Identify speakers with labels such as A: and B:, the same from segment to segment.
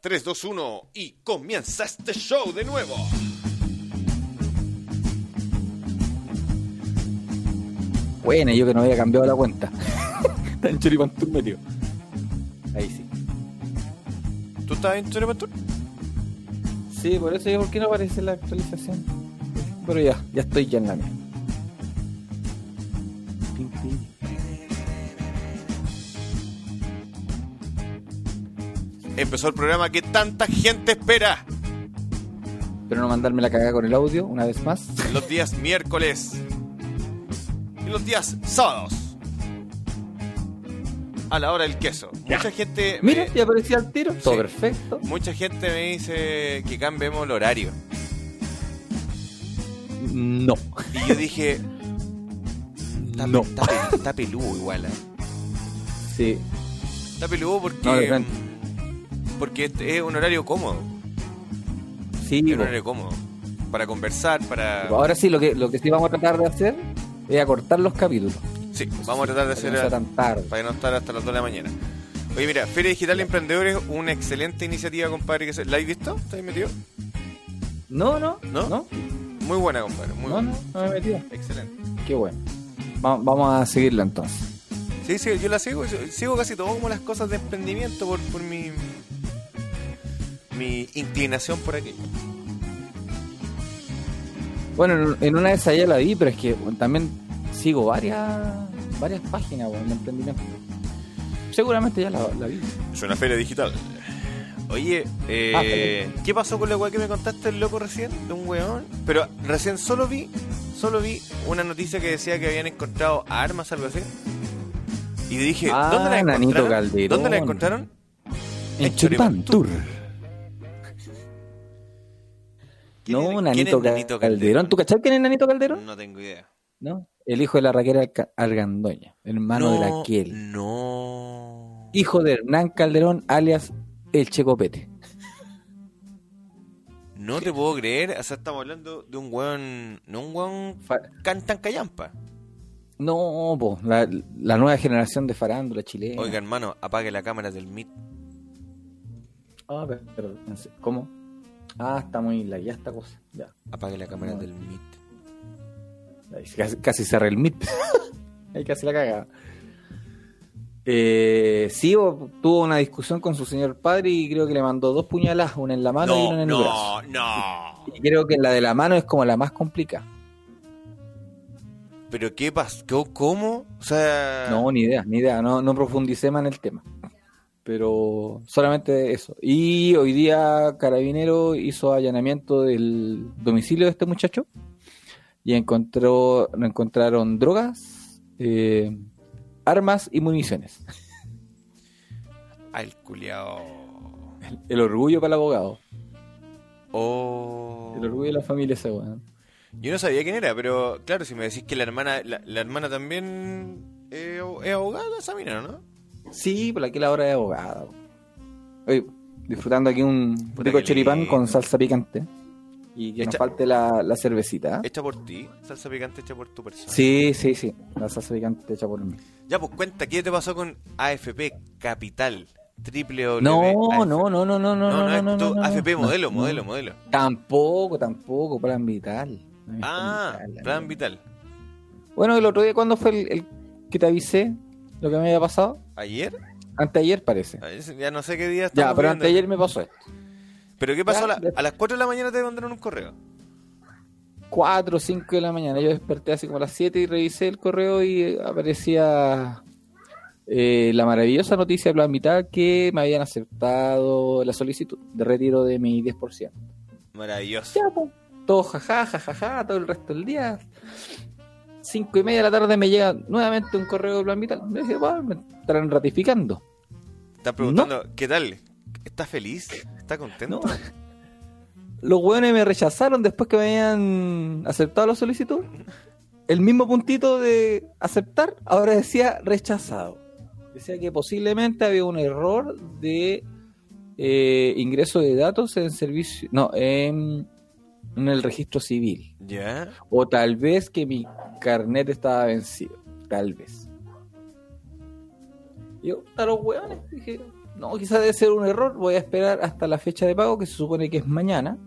A: 3, 2, 1 y comienza este show de nuevo.
B: Bueno, yo que no había cambiado la cuenta. Está en Choripantur metido. Ahí sí.
A: ¿Tú estás en Choripantur?
B: Sí, por eso yo, ¿por qué no aparece la actualización? Pero ya, ya estoy ya en la mía.
A: Empezó el programa que tanta gente espera.
B: Pero no mandarme la cagada con el audio una vez más.
A: Los días miércoles y los días sábados. A la hora del queso. Mucha gente.
B: Mira,
A: me-
B: ya aparecía el tiro. Todo perfecto.
A: Mucha gente me dice que cambiemos el horario.
B: No.
A: Y yo dije. Está,
B: No.
A: está pe- está peludo igual, ¿eh?
B: Sí.
A: Está peludo porque.
B: No, de frente.
A: Porque este es un horario cómodo.
B: Sí,
A: Es un horario cómodo. Para conversar, para.
B: Ahora sí, lo que, lo que sí vamos a tratar de hacer es acortar los capítulos.
A: Sí, vamos a tratar de hacer.
B: no tan tarde.
A: Para no estar hasta las 2 de la mañana. Oye, mira, Feria Digital Emprendedores, una excelente iniciativa, compadre. Que se... ¿La has visto? ¿Estás metido?
B: No, no,
A: ¿No?
B: no,
A: Muy buena, compadre. Muy
B: no,
A: buena.
B: no, no me he metido.
A: Excelente.
B: Qué bueno. Va- vamos a seguirla entonces.
A: Sí, sí, yo la sigo. yo Sigo casi todo como las cosas de emprendimiento por, por mi. Mi inclinación por aquello.
B: Bueno, en- una de esas ya la vi, pero es que bueno, también sigo varias varias páginas bueno, de emprendimiento. Seguramente ya la, la vi.
A: Es una feria digital. Oye, eh,
B: Ah.
A: ¿qué pasó con la weá que me contaste el loco recién? De un weón. Pero recién solo vi, solo vi una noticia que decía que habían encontrado armas, algo así. Y dije,
B: Ah,
A: ¿dónde la encontraron? ¿Dónde la encontraron?
B: En
A: En
B: Choripán
A: ¿Quién
B: No,
A: es-
B: Nanito,
A: quién es Nanito
B: Calderón. ¿Tú cachai quién es Nanito Calderón?
A: No tengo idea.
B: No. El hijo de la Raquel Argandoña, hermano de la Kiel.
A: No.
B: Hijo de Hernán Calderón, alias El Checopete.
A: No te puedo creer. O sea, estamos hablando de un weón. No un weón
B: Fa-
A: can- tan callampa.
B: No, po, la, la nueva generación de farándula chilena.
A: Oiga, hermano, apague la cámara del Meet.
B: Ah, se- ¿Cómo? Ah, está muy la ya esta cosa. Ya.
A: Apague la cámara
B: No.
A: del Meet.
B: Ahí Casi, casi cerré el mit. Ahí casi la caga. Eh, sí, tuvo una discusión con su señor padre y creo que le mandó dos puñaladas, una en la mano y una
A: No,
B: en el brazo.
A: no, no.
B: Y creo que la de la mano es como la más complicada.
A: ¿Pero qué pasó? ¿Cómo? O sea...
B: No, ni idea, ni idea. No, no profundicé más en el tema. Pero solamente eso. Y hoy día Carabinero hizo allanamiento del domicilio de este muchacho y encontró, encontraron drogas, eh, armas y municiones.
A: Al culiao.
B: El orgullo para el abogado.
A: Oh.
B: El orgullo de la familia ese weón.
A: Yo no sabía quién era, pero claro, si me decís que la hermana, la, la hermana también eh, es abogada, esa mina, ¿no?
B: Sí, por aquí la hora de abogada. Oye, disfrutando aquí un
A: Puta
B: rico choripán con salsa picante. Y que nos falte la, la cervecita.
A: Hecha por ti, salsa picante hecha por tu persona.
B: Sí, sí, sí. La salsa picante hecha por mí.
A: Ya, pues cuenta, ¿qué te pasó con AFP Capital? Triple W.
B: No, no, no, no, no, no,
A: No,
B: no,
A: no, AFP modelo, modelo, modelo.
B: Tampoco, tampoco, plan vital.
A: Ah,
B: plan vital. Bueno, el otro día, ¿cuándo fue el, el que te avisé lo que me había pasado?
A: ¿Ayer?
B: Anteayer parece.
A: Ah, Ya no sé qué día
B: Ya, pero
A: viendo.
B: anteayer me pasó esto.
A: ¿Pero qué pasó?
B: Ya,
A: a, la- las 4 de la mañana te mandaron un correo.
B: 4 o 5 de la mañana. Yo desperté así como a las 7 y revisé el correo y aparecía eh, la maravillosa noticia de Plan Vital que me habían aceptado la solicitud de retiro de mi 10%.
A: Maravilloso.
B: Ya, po. todo jaja, jajaja, todo el resto del día. Cinco y media de la tarde me llega nuevamente un correo de Plan Vital. Me dije, "Bueno, me estarán ratificando.
A: Estás preguntando, ¿qué tal? ¿Está feliz? ¿Está contento?
B: No. Los hueones me rechazaron después que me habían aceptado la solicitud. El mismo puntito de aceptar ahora decía rechazado. Decía que posiblemente había un error de eh, ingreso de datos en servicio, no, en, en el registro civil.
A: ¿Ya?
B: O tal vez que mi carnet estaba vencido. Tal vez. Y yo, a los hueones, dije, no, quizás debe ser un error, voy a esperar hasta la fecha de pago, que se supone que es mañana.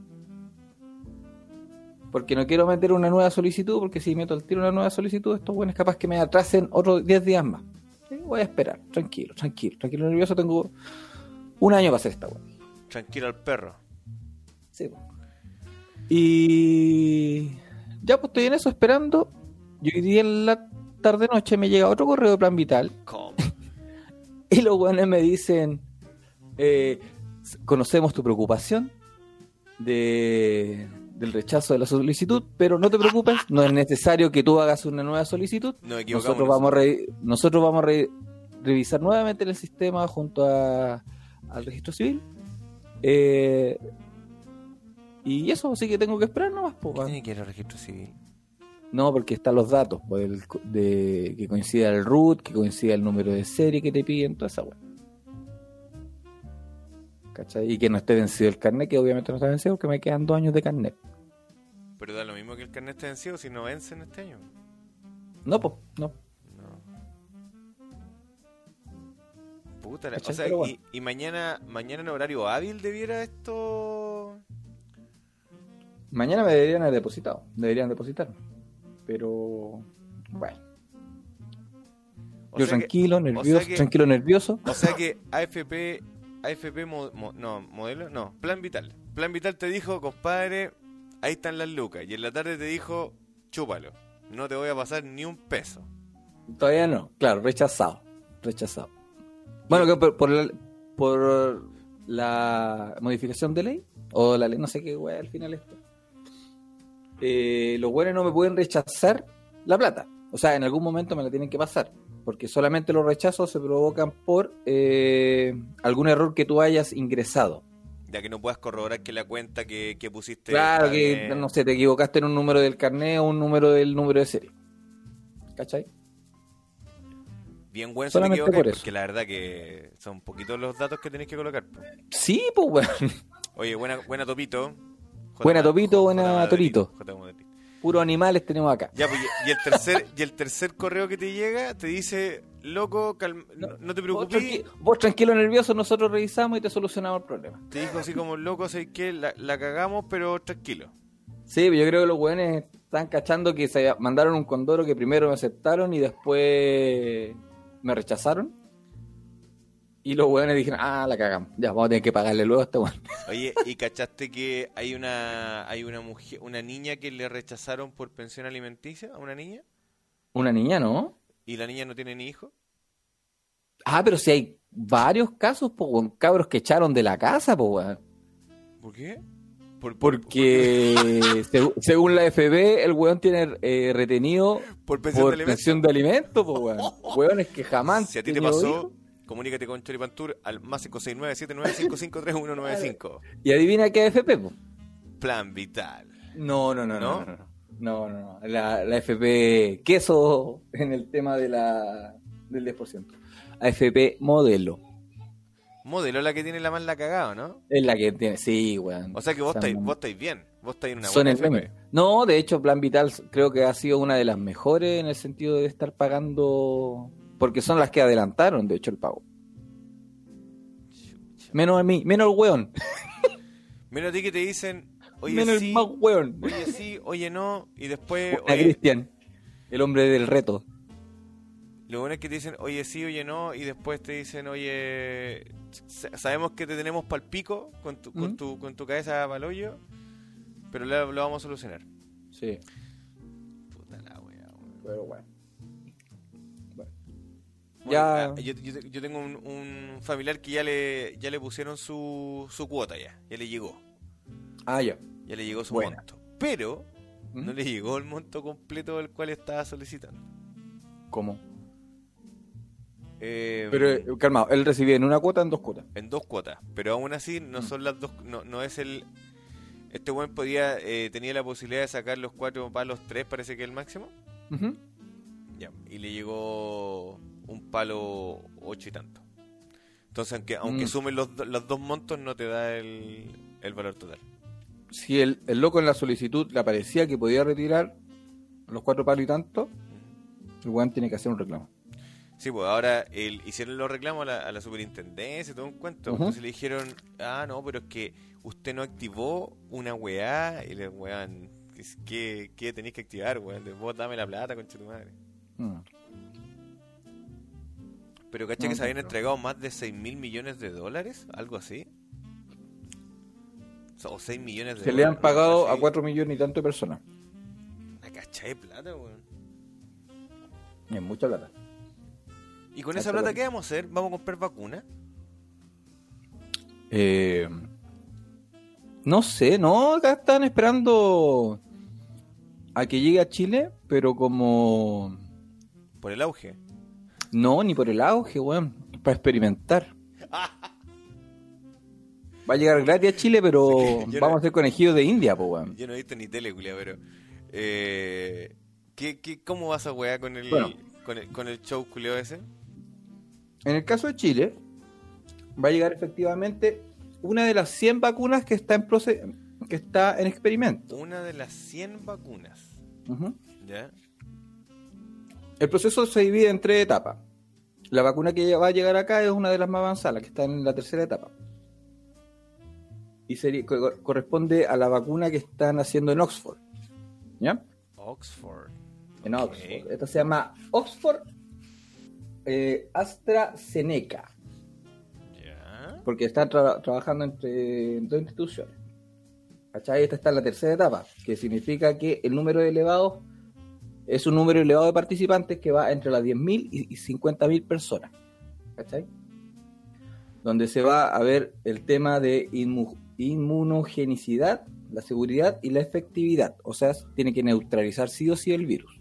B: Porque no quiero meter una nueva solicitud, porque si meto al tiro una nueva solicitud, estos buenos capaz que me atrasen otros 10 días más. Sí, Voy a esperar, tranquilo, tranquilo, tranquilo, nervioso, tengo un año para hacer esta weá.
A: Tranquilo al perro.
B: Sí, po. Y ya pues estoy en eso esperando. Y hoy día en la tarde noche me llega otro correo de Plan Vital
A: ¿Cómo?
B: y los buenos me dicen eh, conocemos tu preocupación de, del rechazo de la solicitud, pero no te preocupes, no es necesario que tú hagas una nueva solicitud.
A: Equivocamos.
B: Nosotros vamos a, re- nosotros vamos a re- revisar nuevamente el sistema junto a- al registro civil. Eh, y eso, así que tengo que esperar nomás. po,
A: ¿Qué tiene que ir al registro civil?
B: No, porque están los datos, pues, el co- de, que coincida el root, que coincida el número de serie que te piden, toda esa weá. ¿Cachai? Y que no esté vencido el carnet, que obviamente no está vencido porque me quedan dos años de carnet.
A: Pero da lo mismo que el carnet esté vencido si no vence en este año.
B: No, pues, no.
A: No. Puta, la- o sea,
B: bueno.
A: y, y mañana, mañana en horario hábil debiera esto.
B: Mañana me deberían haber depositado, deberían depositarme. Pero, bueno,
A: O
B: yo
A: sea que-
B: tranquilo, nervioso,
A: que-
B: tranquilo, nervioso.
A: o sea que AFP, AFP, mo- mo- no, modelo, no, Plan Vital. Plan Vital te dijo, compadre, ahí están las lucas. Y en la tarde te dijo, chúpalo. No te voy a pasar ni un peso.
B: Todavía no, claro, rechazado, rechazado. Bueno, que por, por la, por la modificación de ley, o la ley, no sé qué wea al final esto, eh, los buenos no me pueden rechazar la plata. O sea, en algún momento me la tienen que pasar, porque solamente los rechazos se provocan por eh, algún error que tú hayas ingresado.
A: Ya que no puedas corroborar que la cuenta que, que pusiste.
B: Claro que, no sé, te equivocaste en un número del carnet o un número del número de serie. ¿Cachai?
A: Bien bueno si te
B: por eso.
A: porque la verdad que son poquitos los datos que tenés que colocar.
B: Sí, pues, weón.
A: Oye, buena, buena Topito.
B: Buena Topito, buena Torito. Puros animales tenemos acá.
A: Ya, pues, y el tercer y el tercer correo que te llega te dice, loco, calma- no, no te
B: Vos,
A: preocupes.
B: tranqui- vos tranquilo, nervioso, nosotros revisamos y te solucionamos el problema.
A: Te dijo así como, loco, sé que la, la cagamos, pero tranquilo.
B: Sí, yo creo que los weones están cachando que se mandaron un condoro que primero me aceptaron y después me rechazaron. Y los weones dijeron, ah, la cagamos. Ya, vamos a tener que pagarle luego a este weón.
A: Oye, ¿y cachaste que hay una hay una mujer, una niña que le rechazaron por pensión alimenticia a una niña?
B: Una niña, ¿no?
A: ¿Y la niña no tiene ni hijo?
B: Ah, pero si hay varios casos, weón, cabros que echaron de la casa, weón.
A: ¿Por qué? Por,
B: Porque según la FB, el weón tiene eh, retenido
A: por pensión
B: por
A: de alimentos.
B: pensión de alimentos, weón. Weones que jamás.
A: Si a ti te pasó. Comunícate con Choripantur al más 569-7955-3195.
B: Y adivina qué AFP, pues.
A: Plan vital.
B: No, no, no,
A: ¿No?
B: no, no, no. No, no, no. La, la FP queso en el tema de la, del 10%. AFP modelo.
A: Modelo la que tiene la más la cagada, ¿no?
B: Es la que tiene. Sí, weón.
A: O sea que vos estáis, vos estáis bien. Vos estáis en una
B: son
A: buena
B: el
A: FP.
B: meme. No, de hecho, Plan Vital creo que ha sido una de las mejores en el sentido de estar pagando. Porque son las que adelantaron, de hecho, el pago. Menos a mí, menos el weón.
A: Menos a ti que te dicen, oye
B: menos
A: sí,
B: el más weón.
A: oye sí, oye no, y después, oye,
B: Cristian, el hombre del reto.
A: lo bueno es que te dicen, oye sí, oye no, y después te dicen, oye, sa- sabemos que te tenemos pal pico con tu, con
B: ¿Mm?
A: tu, con tu cabeza pal hoyo, pero lo, lo vamos a solucionar.
B: Sí,
A: Puta la wea, weón.
B: pero bueno.
A: Bueno,
B: Ya.
A: ah, yo, yo- yo tengo un, un familiar que ya le, ya le pusieron su, su cuota ya, ya le llegó,
B: Ah, ya.
A: ya le llegó su
B: Buena.
A: monto, pero
B: ¿Mm?
A: no le llegó el monto completo del cual estaba solicitando.
B: ¿Cómo?
A: Eh,
B: Pero, eh, calmado, él recibía en una cuota o en dos cuotas.
A: en dos cuotas, pero aún así no
B: Mm.
A: son las dos, no, no es el... Este buen podía, eh, tenía la posibilidad de sacar los cuatro palos tres, parece que es el máximo. Ya, y le llegó un palo ocho y tanto. Entonces, aunque, aunque
B: Mm.
A: sumen los, los dos montos, no te da el, el valor total.
B: Si el, el loco en la solicitud le aparecía que podía retirar los cuatro palos y tanto, el weón tiene que hacer un reclamo.
A: Sí, pues ahora el, hicieron los reclamos a la, a la superintendencia todo un cuento. Entonces le dijeron, ah, no, pero es que usted no activó una weá. Y le weón, ¿qué, qué tenéis que activar, weón? Vos dame la plata, concha tu madre.
B: Mm.
A: Pero caché
B: No,
A: que se habían entregado más de 6 mil millones de dólares, algo así. O 6 millones de
B: Se le han pagado a 4 millones y tanto de personas.
A: Una cacha de plata, weón.
B: Es mucha plata.
A: ¿Y con esa plata qué vamos a hacer? ¿Vamos a comprar vacunas?
B: Eh, no sé, no, acá están esperando a que llegue a Chile, pero como
A: Por el auge.
B: No, ni por el auge, weón, para experimentar. Va a llegar gratis a Chile, pero vamos
A: no-
B: a ser conejillos de India, pues, weón.
A: Yo no he visto ni tele, culia, pero. Eh, ¿qué, qué, ¿Cómo vas a wear con el,
B: Bueno.
A: con el, con el show culeo ese?
B: En el caso de Chile, va a llegar efectivamente una de las 100 vacunas que está en proce- que está en experimento.
A: Una de las 100 vacunas.
B: Ujú.
A: ¿Ya?
B: El proceso se divide en tres etapas. La vacuna que va a llegar acá es una de las más avanzadas, que está en la tercera etapa. Y sería- co- corresponde a la vacuna que están haciendo en Oxford. ¿Ya?
A: Oxford.
B: En. Oxford. Esta se llama Oxford eh, porque están tra- trabajando entre dos instituciones. ¿Cachai? Esta está en la tercera etapa, que significa que el número elevado es un número elevado de participantes que va entre las 10.000 y y 50.000 personas. ¿Cachai? Donde se va a ver el tema de inmu- inmunogenicidad, la seguridad y la efectividad. O sea, tiene que neutralizar sí o sí el virus.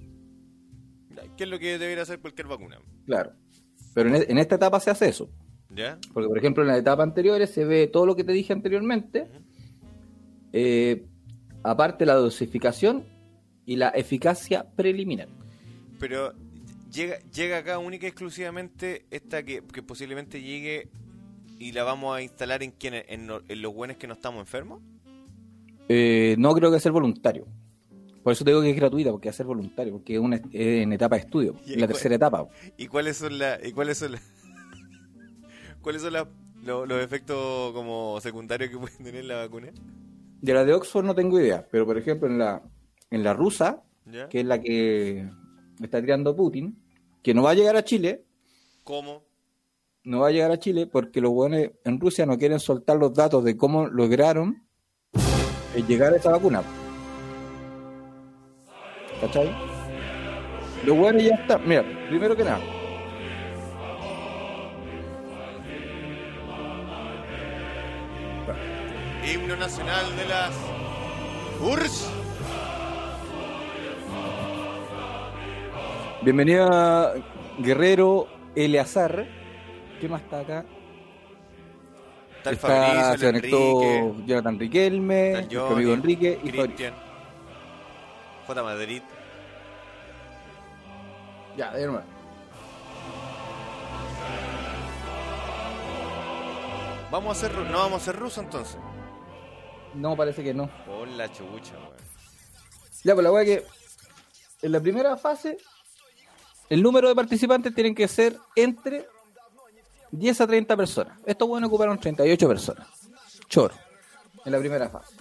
A: ¿Qué es lo que debería hacer cualquier vacuna?
B: Claro. Pero en, e- en esta etapa se hace eso.
A: ¿Ya?
B: Porque, por ejemplo, en las etapas anteriores se ve todo lo que te dije anteriormente.
A: Ujú.
B: eh, aparte la dosificación y la eficacia preliminar.
A: Pero llega, llega acá única y exclusivamente esta que, que posiblemente llegue y la vamos a instalar en quiénes, en, los buenos que no estamos enfermos.
B: Eh, no creo que sea voluntario. Por eso te digo que es gratuita, porque ser voluntario, porque es, una, es en etapa de estudio,
A: Y
B: en la
A: cuál-
B: tercera etapa.
A: ¿Y cuáles son las y cuáles son las cuáles son lo- los efectos como secundarios que pueden tener la vacuna?
B: De la de Oxford no tengo idea, pero por ejemplo en la, en la rusa,
A: ¿Ya?
B: que es la que está tirando Putin, que no va a llegar a Chile,
A: ¿Cómo?
B: no va a llegar a Chile porque los buenos en Rusia no quieren soltar los datos de cómo lograron eh, llegar a esa vacuna. ¿Cachai? Los buenos ya están. Mira, primero que nada,
A: Himno nacional de las URSS.
B: Bienvenida Guerrero Eleazar. ¿Qué más está acá?
A: Tal
B: Está-
A: Fabricio,
B: se
A: el
B: conectó
A: Enrique,
B: Jonathan Riquelme,
A: Johnny,
B: amigo Enrique y
A: Cristian, J. Madrid.
B: Ya, de nuevo.
A: Vamos a hacer, ru- no vamos a hacer ruso entonces.
B: No, parece que no.
A: Por la chucha, weón.
B: Ya, pues la weá que en la primera fase el número de participantes tienen que ser entre 10 a 30 personas. Estos buenos ocuparon 38 personas. Choro. En la primera fase.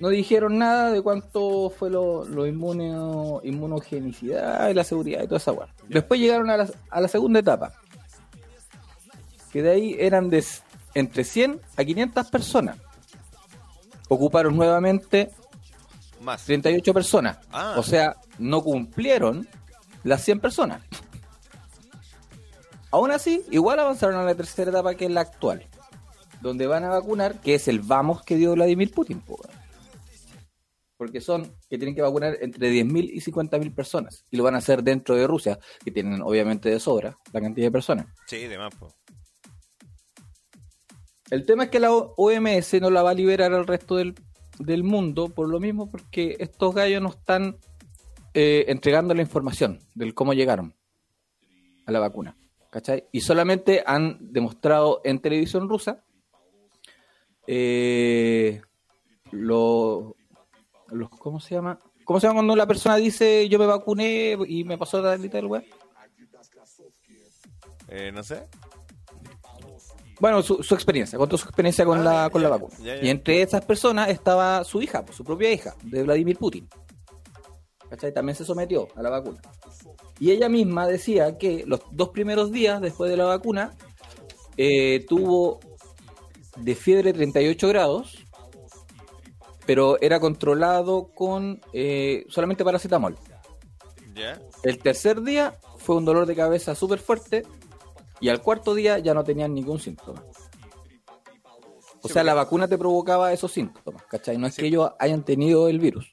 B: No dijeron nada de cuánto fue lo, lo inmuno, inmunogenicidad y la seguridad y toda esa weá. Después llegaron a la, a la segunda etapa. Que de ahí eran de entre 100 a 500 personas. Ocuparon nuevamente
A: Más.
B: 38 personas.
A: Ah.
B: O sea, no cumplieron las 100 personas. Aún así, igual avanzaron a la tercera etapa que es la actual. Donde van a vacunar, que es el vamos que dio Vladimir Putin. Porque son que tienen que vacunar entre 10.000 y 50.000 personas. Y lo van a hacer dentro de Rusia, que tienen obviamente de sobra la cantidad de personas.
A: Sí, de más.
B: El tema es que la OMS no la va a liberar al resto del, del mundo por lo mismo porque estos gallos no están eh, entregando la información del cómo llegaron a la vacuna. ¿Cachai? Y solamente han demostrado en televisión rusa eh, lo- los, ¿cómo se llama? ¿Cómo se llama cuando la persona dice yo me vacuné y me pasó tal y tal, weá?
A: Eh, no sé.
B: Bueno, su, su experiencia, contó su experiencia con,
A: Ah,
B: la,
A: ya,
B: con la vacuna.
A: ya, ya.
B: Y entre esas personas estaba su hija, pues, su propia hija, de Vladimir Putin. ¿Cachai? También se sometió a la vacuna. Y ella misma decía que los dos primeros días después de la vacuna eh, tuvo de fiebre 38 grados, pero era controlado con eh, solamente paracetamol. El tercer día fue un dolor de cabeza súper fuerte y al cuarto día ya no tenían ningún síntoma. O
A: Sí,
B: sea, la vacuna te provocaba esos síntomas, ¿cachai? No es
A: Sí.
B: que ellos hayan tenido el virus.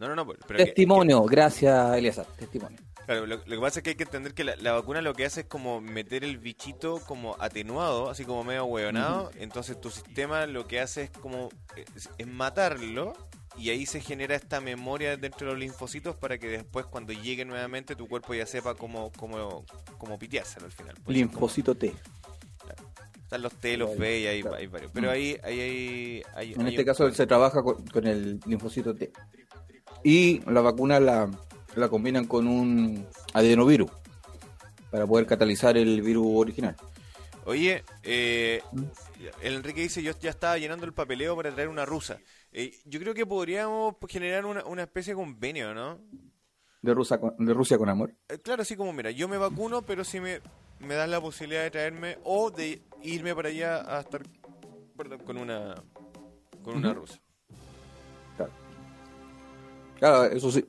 A: No, no, no. Pero, que-
B: Testimonio, gracias, Eliazar, testimonio.
A: Claro, lo, lo que pasa es que hay que entender que la, la vacuna lo que hace es como meter el bichito como atenuado, así como medio hueonado. Entonces tu sistema lo que hace es como es, es matarlo y ahí se genera esta memoria dentro de los linfocitos para que después cuando llegue nuevamente tu cuerpo ya sepa cómo, cómo, cómo piteárselo al final. Pues,
B: Linfocito T.
A: Están los T, los B y hay,
B: Claro.
A: hay varios. Pero ahí, ahí, hay, hay-
B: En
A: hay
B: este
A: un-
B: caso se trabaja con, con el linfocito T. Y la vacuna la, la combinan con un adenovirus para poder catalizar el virus original.
A: Oye, eh,
B: ¿Mm?
A: el Enrique dice, yo ya estaba llenando el papeleo para traer una rusa. Eh, yo creo que podríamos generar una, una especie de convenio, ¿no?
B: De, Rusia con, de Rusia con amor.
A: Eh, claro, así como, mira, yo me vacuno, pero si me, me das la posibilidad de traerme o de irme para allá a estar perdón, con una con una rusa.
B: Claro. Eso sí.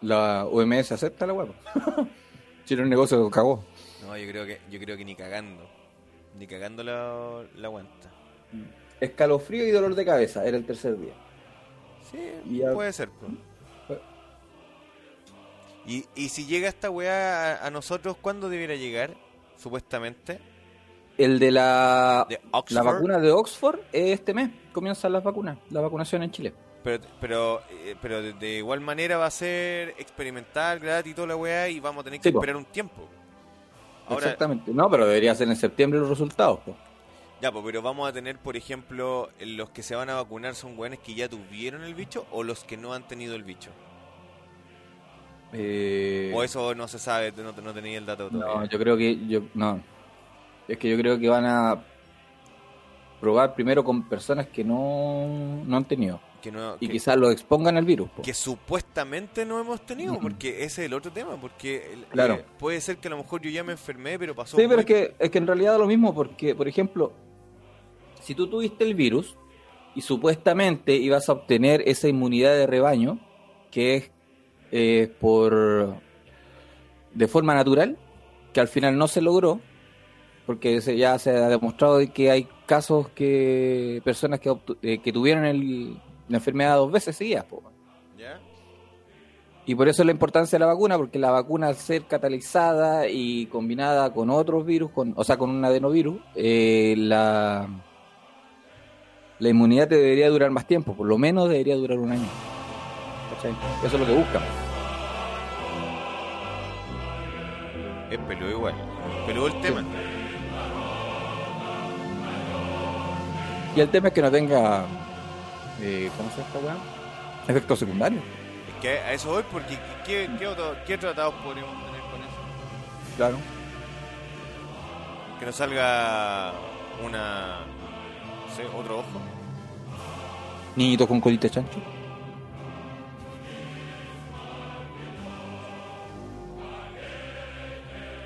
B: La OMS acepta la hueá. no el negocio cagó.
A: No, yo creo que yo creo que ni cagando. Ni cagando la, la aguanta.
B: Escalofrío y dolor de cabeza, era el tercer día.
A: Sí, puede ser. pues. Y, y si llega esta weá a, a nosotros, ¿cuándo debiera llegar? Supuestamente.
B: El de la,
A: De
B: la vacuna de Oxford es este mes. Comienzan las vacunas, la vacunación en Chile.
A: Pero, pero, eh, pero de, igual manera va a ser experimental, gratis y toda la weá y vamos a tener que
B: Sí, po.
A: esperar un tiempo. Ahora,
B: Exactamente. No, pero debería ser en septiembre los resultados. po.
A: ya, pues, pero vamos a tener, por ejemplo, los que se van a vacunar son weones que ya tuvieron el bicho o los que no han tenido el bicho.
B: Eh,
A: O eso no se sabe, no, no tenía el dato todavía.
B: no, yo creo que yo no. Es que yo creo que van a probar primero con personas que no, no han tenido
A: que, no,
B: y quizás lo expongan al virus. po.
A: que supuestamente no hemos tenido,
B: Mm.
A: porque ese es el otro tema, porque el-
B: Claro.
A: eh, puede ser que a lo mejor yo ya me enfermé, pero pasó
B: Sí, pero es que, es que en realidad da lo mismo porque, por ejemplo, si tú tuviste el virus y supuestamente ibas a obtener esa inmunidad de rebaño, que es eh, por de forma natural, que al final no se logró, porque se- ya se ha demostrado de que hay casos que personas que, eh, que tuvieron el- la enfermedad dos veces seguidas. po.
A: ¿Ya?
B: Y por eso la importancia de la vacuna, porque la vacuna al ser catalizada y combinada con otros virus, con, o sea, con un adenovirus, eh, la, la inmunidad te debería durar más tiempo, por lo menos debería durar un año. ¿Cachai? Eso es lo que buscan.
A: Es peludo igual. Peludo el tema.
B: Y el tema es que no tenga, eh, ¿cómo se llama esta weá? Efectos secundarios.
A: Es que a eso voy porque ¿qué, qué, otro- qué tratados podríamos tener con eso?
B: Claro.
A: Que nos salga una... no sé, otro ojo.
B: Niñitos con colita de chancho.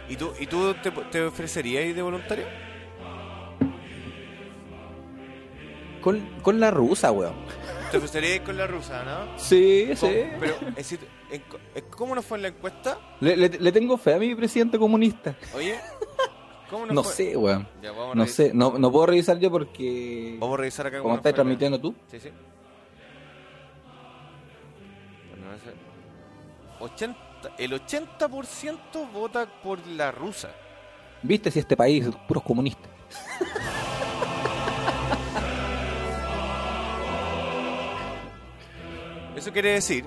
A: ¿Y tú, y tú te, te ofrecerías de voluntario?
B: Con, con la rusa, weón.
A: Te ofrecerías con la rusa, ¿no?
B: Sí,
A: ¿Cómo? Pero, es decir, en- ¿cómo nos fue en la encuesta?
B: Le, le- le tengo fe a mi presidente comunista.
A: Oye, ¿cómo nos
B: No
A: fue?
B: sé, weón.
A: Ya, vamos a
B: No sé, no, no puedo revisar yo porque...
A: Vamos a revisar acá
B: Como
A: cómo
B: estás transmitiendo tú.
A: Sí, sí. Bueno, ese- 80, el 80% vota por la rusa.
B: ¿Viste si este país es puros comunistas?
A: Eso quiere decir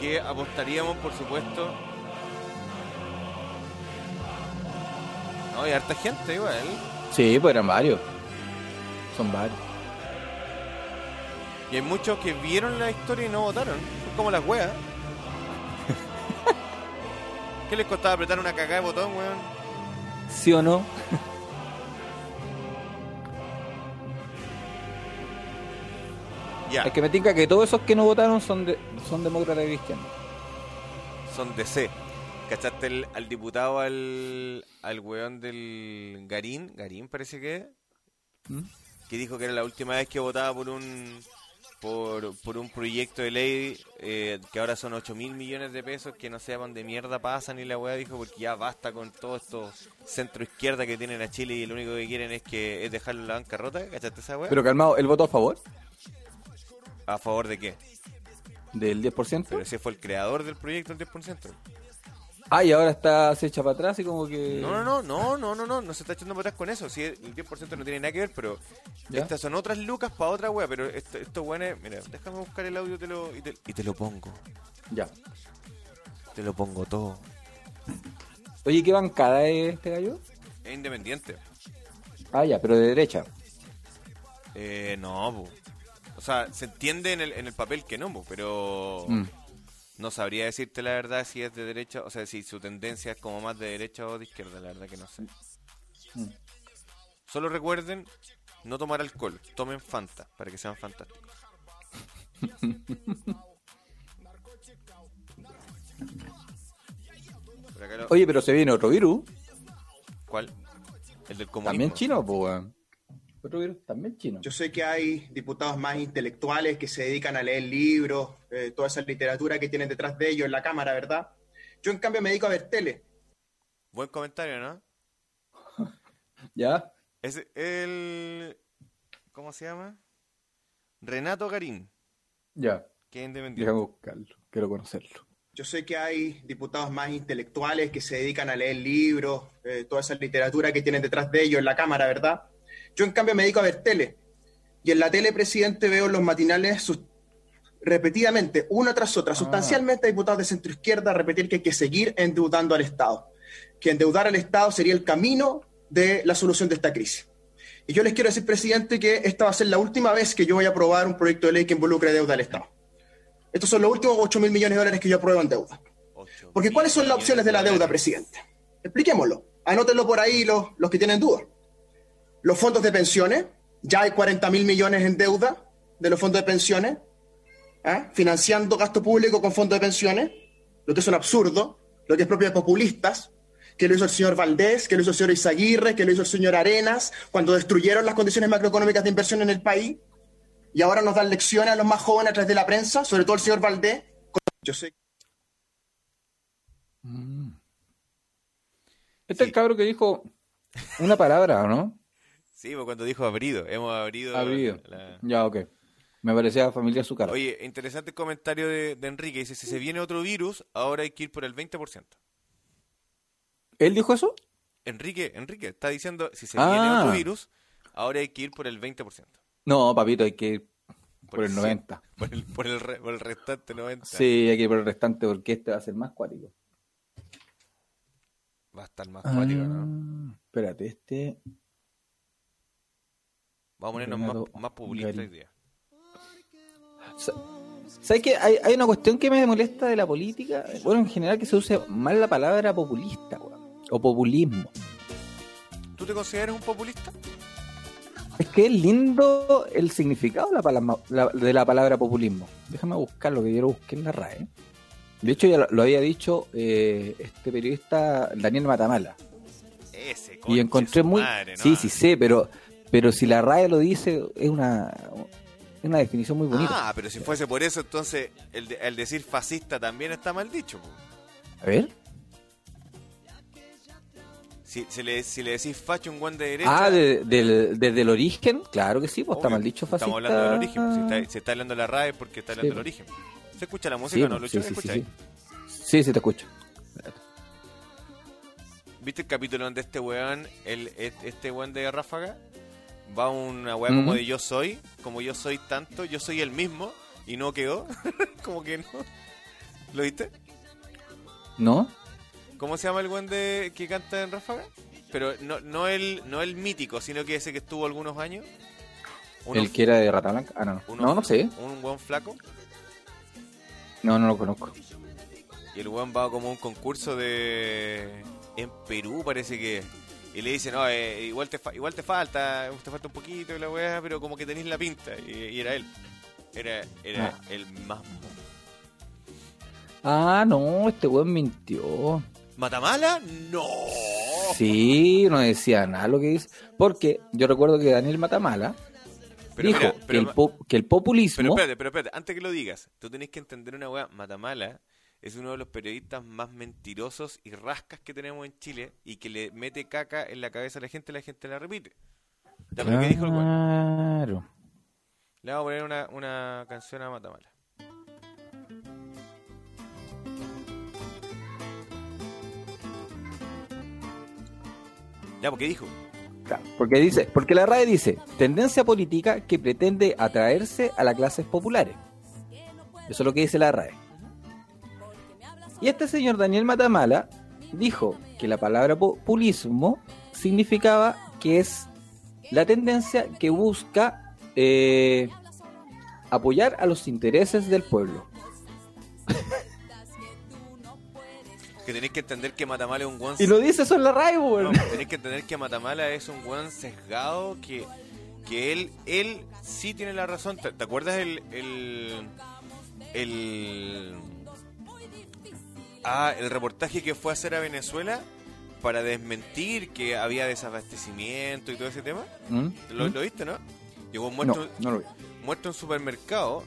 A: que apostaríamos, por supuesto. No, hay harta gente igual.
B: Sí, pues eran varios. Son varios.
A: Y hay muchos que vieron la historia y no votaron. Son como las weas. ¿Qué les costaba apretar una cagada de botón, weón?
B: ¿Sí o no?
A: Ya,
B: Es que me tinca que todos esos que no votaron son de, son demócratas cristianos.
A: son DC. ¿Cachaste el- al diputado, al, al weón del Garín? Garín parece que es.
B: ¿Mm?
A: que dijo que era la última vez que votaba por un por, por un proyecto de ley eh, que ahora son 8 mil millones de pesos que no sepan de mierda pasan y la weá dijo porque ya basta con todos estos centro izquierda que tienen a Chile y lo único que quieren es que es dejarlo en la bancarrota, ¿cachaste esa weá?
B: Pero calmado, ¿él votó a favor
A: ¿A favor de qué?
B: del 10%?
A: Pero ese fue el creador del proyecto del 10%.
B: Ah, y ahora está se echa para atrás y como que...
A: No, no, no, no, no, no, no, no se está echando para atrás con eso. Sí, el 10% no tiene nada que ver, pero
B: ¿Ya?
A: estas son otras lucas para otra wea. Pero esto, esto weones, mira, déjame buscar el audio te lo, y, te, y te lo pongo.
B: Ya.
A: Te lo pongo todo.
B: Oye, ¿qué bancada es este gallo?
A: Es independiente.
B: Ah, ya, pero de derecha.
A: Eh, no, po. O sea, se entiende en el, en el papel que no, po, pero
B: Mm.
A: no sabría decirte la verdad si es de derecha, o sea, si su tendencia es como más de derecha o de izquierda, la verdad que no sé.
B: Mm.
A: Solo recuerden no tomar alcohol, tomen Fanta para que sean fantásticos.
B: Oye, pero se viene otro virus.
A: ¿Cuál? El del comunismo.
B: También chino, pues. Otro virus también chino.
C: Yo sé que hay diputados más intelectuales que se dedican a leer libros, eh, toda esa literatura que tienen detrás de ellos en la Cámara, ¿verdad? Yo, en cambio, me dedico a ver tele.
A: Buen comentario, ¿no?
B: ¿Ya?
A: Es el... ¿Cómo se llama? Renato Garín,
B: Ya.
A: que es independiente.
B: Déjame buscarlo. Quiero conocerlo.
C: Yo sé que hay diputados más intelectuales que se dedican a leer libros, eh, toda esa literatura que tienen detrás de ellos en la Cámara, ¿verdad? Yo, en cambio, me dedico a ver tele. Y en la tele, presidente, veo los matinales sus- repetidamente, una tras otra, sustancialmente a diputados de centro izquierda repetir que hay que seguir endeudando al Estado. Que endeudar al Estado sería el camino de la solución de esta crisis. Y yo les quiero decir, presidente, que esta va a ser la última vez que yo voy a aprobar un proyecto de ley que involucre deuda al Estado. Estos son los últimos 8 mil millones de dólares que yo apruebo en deuda. Porque ¿cuáles son las opciones de la deuda, presidente? Expliquémoslo. Anótenlo por ahí los, los que tienen dudas. Los fondos de pensiones. Ya hay 40 mil millones en deuda de los fondos de pensiones. ¿ah? Financiando gasto público con fondos de pensiones. Lo que es un absurdo. Lo que es propio de populistas. Que lo hizo el señor Valdés, que lo hizo el señor Izaguirre, que lo hizo el señor Arenas, cuando destruyeron las condiciones macroeconómicas de inversión en el país. Y ahora nos dan lecciones a los más jóvenes a través de la prensa, sobre todo el señor Valdés. Yo sé
B: Este es el cabro que dijo una palabra, ¿o no?
A: Sí, pues cuando dijo abrido, hemos abrido.
B: Abrido.
A: la-
B: Ya, ok. Me parecía familiar su cara.
A: Oye, interesante comentario de, de Enrique. Dice, si se viene otro virus, ahora hay que ir por el 20%.
B: ¿Él dijo eso?
A: Enrique, Enrique, está diciendo, si se
B: Ah.
A: viene otro virus, ahora hay que ir por el 20%.
B: No, papito, hay que ir por el
A: cien-
B: 90.
A: Por el, por el, por el restante 90.
B: Sí, hay que ir por el restante porque este va a ser más cuático.
A: Va a estar más cuático, ¿no?
B: Ah, Espérate, este...
A: Vamos a ponernos más,
B: Renato
A: más populistas hoy día.
B: Sa- ¿Sabes qué? Hay, hay una cuestión que me molesta de la política. Bueno, en general que se use mal la palabra populista, weón. O populismo.
A: ¿Tú te consideras un populista?
B: Es que es lindo el significado de la, palabra, la- de la palabra populismo. Déjame buscarlo, que yo lo busqué en la RAE. De hecho, ya lo, lo había dicho eh, este periodista Daniel Matamala.
A: Ese,
B: Y encontré muy...
A: madre, ¿no?
B: Sí, sí sé, pero, pero si la RAE lo dice, es una, es una definición muy bonita.
A: Ah, pero si fuese por eso, entonces el, el decir fascista también está mal dicho. po.
B: A ver.
A: Si, si le, si le decís facho un guan de derecha...
B: Ah, de- del- desde el origen, claro que sí, pues está mal dicho fascista.
A: Estamos hablando del origen. Si está, si está hablando de la RAE porque está hablando
B: Sí,
A: del origen. ¿Se escucha la
B: Sí,
A: música? ¿No
B: pues,
A: lo
B: sí,
A: escuchas?
B: sí, sí, sí. Sí, sí, te escucho.
A: ¿Viste el capítulo donde este weón, el, este weón de Ráfaga, va una weá como de yo soy, como yo soy tanto, yo soy el mismo, y no quedó? como que no. ¿Lo viste?
B: ¿No?
A: ¿Cómo se llama el weón de, que canta en Ráfaga? Pero no, no, el, no el mítico, sino que ese que estuvo algunos años. Uno-
B: el que era de Rata Blanca. Ah, no, no.
A: uno-
B: No, no sé.
A: Un weón flaco.
B: No, no lo conozco.
A: Y el weón va como a un concurso de. En Perú parece que. Y le dice, no, eh, igual, te fa- igual te falta, te falta un poquito y la weá, pero como que tenés la pinta. Y, y era él. Era, era
B: Ah.
A: el más...
B: Ah, no, este weón mintió.
A: ¿Matamala? No.
B: Sí, no decía nada lo que dice. Porque yo recuerdo que Daniel Matamala
A: Pero
B: dijo
A: mira,
B: el que el populismo.
A: Pero espérate, pero espérate, antes que lo digas, tú tenés que entender una weá, Matamala es uno de los periodistas más mentirosos y rascas que tenemos en Chile y que le mete caca en la cabeza a la gente y la gente la repite. Ya, pero ¿qué dijo el?
B: Claro.
A: Le vamos a poner una, una canción a Matamala. Ya, porque dijo.
B: Claro, Porque dice, porque la RAE dice, tendencia política que pretende atraerse a las clases populares. Eso es lo que dice la RAE. Y este señor Daniel Matamala dijo que la palabra populismo significaba que es la tendencia que busca eh, apoyar a los intereses del pueblo.
A: Que tenéis que entender que Matamala es un weón
B: Y lo dice eso en la RAE,
A: No, tenéis que entender que Matamala es un weón sesgado que, que él, él sí tiene la razón. ¿Te, te acuerdas el, el, el, ah, el reportaje que fue a hacer a Venezuela para desmentir que había desabastecimiento y todo ese tema?
B: ¿Mm?
A: ¿Lo,
B: ¿Mm?
A: lo viste, no? Llegó muerto,
B: no lo vi.
A: muestra un supermercado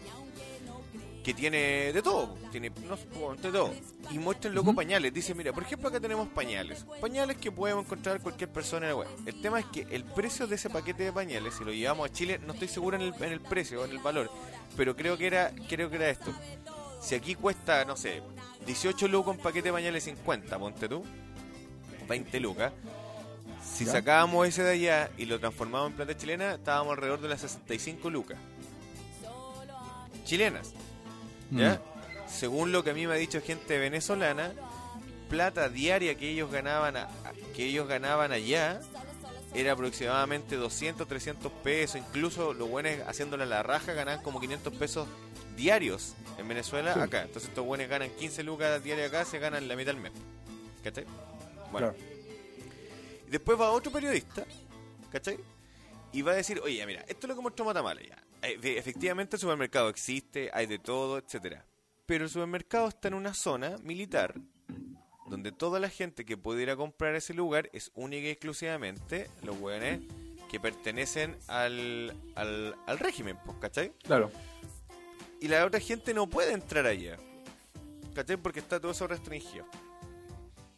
A: que tiene de todo, tiene no de todo. Y muestra el loco pañales. Dice, mira, por ejemplo acá tenemos pañales. Pañales que podemos encontrar cualquier persona en la web. El tema es que el precio de ese paquete de pañales, si lo llevamos a Chile, no estoy seguro en el, en el precio o en el valor, pero creo que era creo que era esto. Si aquí cuesta, no sé, 18 lucas un paquete de pañales 50, ponte tú, 20 lucas. Si
B: Ya.
A: sacábamos ese de allá y lo transformábamos en plata chilena, estábamos alrededor de las 65 lucas. Chilenas. ¿Ya?
B: Mm.
A: Según lo que a mí me ha dicho gente venezolana, plata diaria que ellos ganaban a- a- que ellos ganaban allá era aproximadamente 200, 300 pesos, incluso los buenos haciéndole la raja ganaban como 500 pesos diarios en Venezuela
B: Sí.
A: acá. Entonces estos buenos ganan 15 lucas diarias acá, se ganan la mitad al mes. ¿Cachai? Bueno,
B: Claro.
A: y después va otro periodista, ¿cachai? Y va a decir, oye, mira, esto es lo que mostró Matamala ya. Eh, Efectivamente el supermercado existe, hay de todo, etcétera. Pero el supermercado está en una zona militar donde toda la gente que puede ir a comprar ese lugar es única y exclusivamente los hueones que pertenecen al, al, al régimen, pues, ¿cachai?
B: Claro.
A: Y la otra gente no puede entrar allá. ¿Cachai? Porque está todo eso restringido.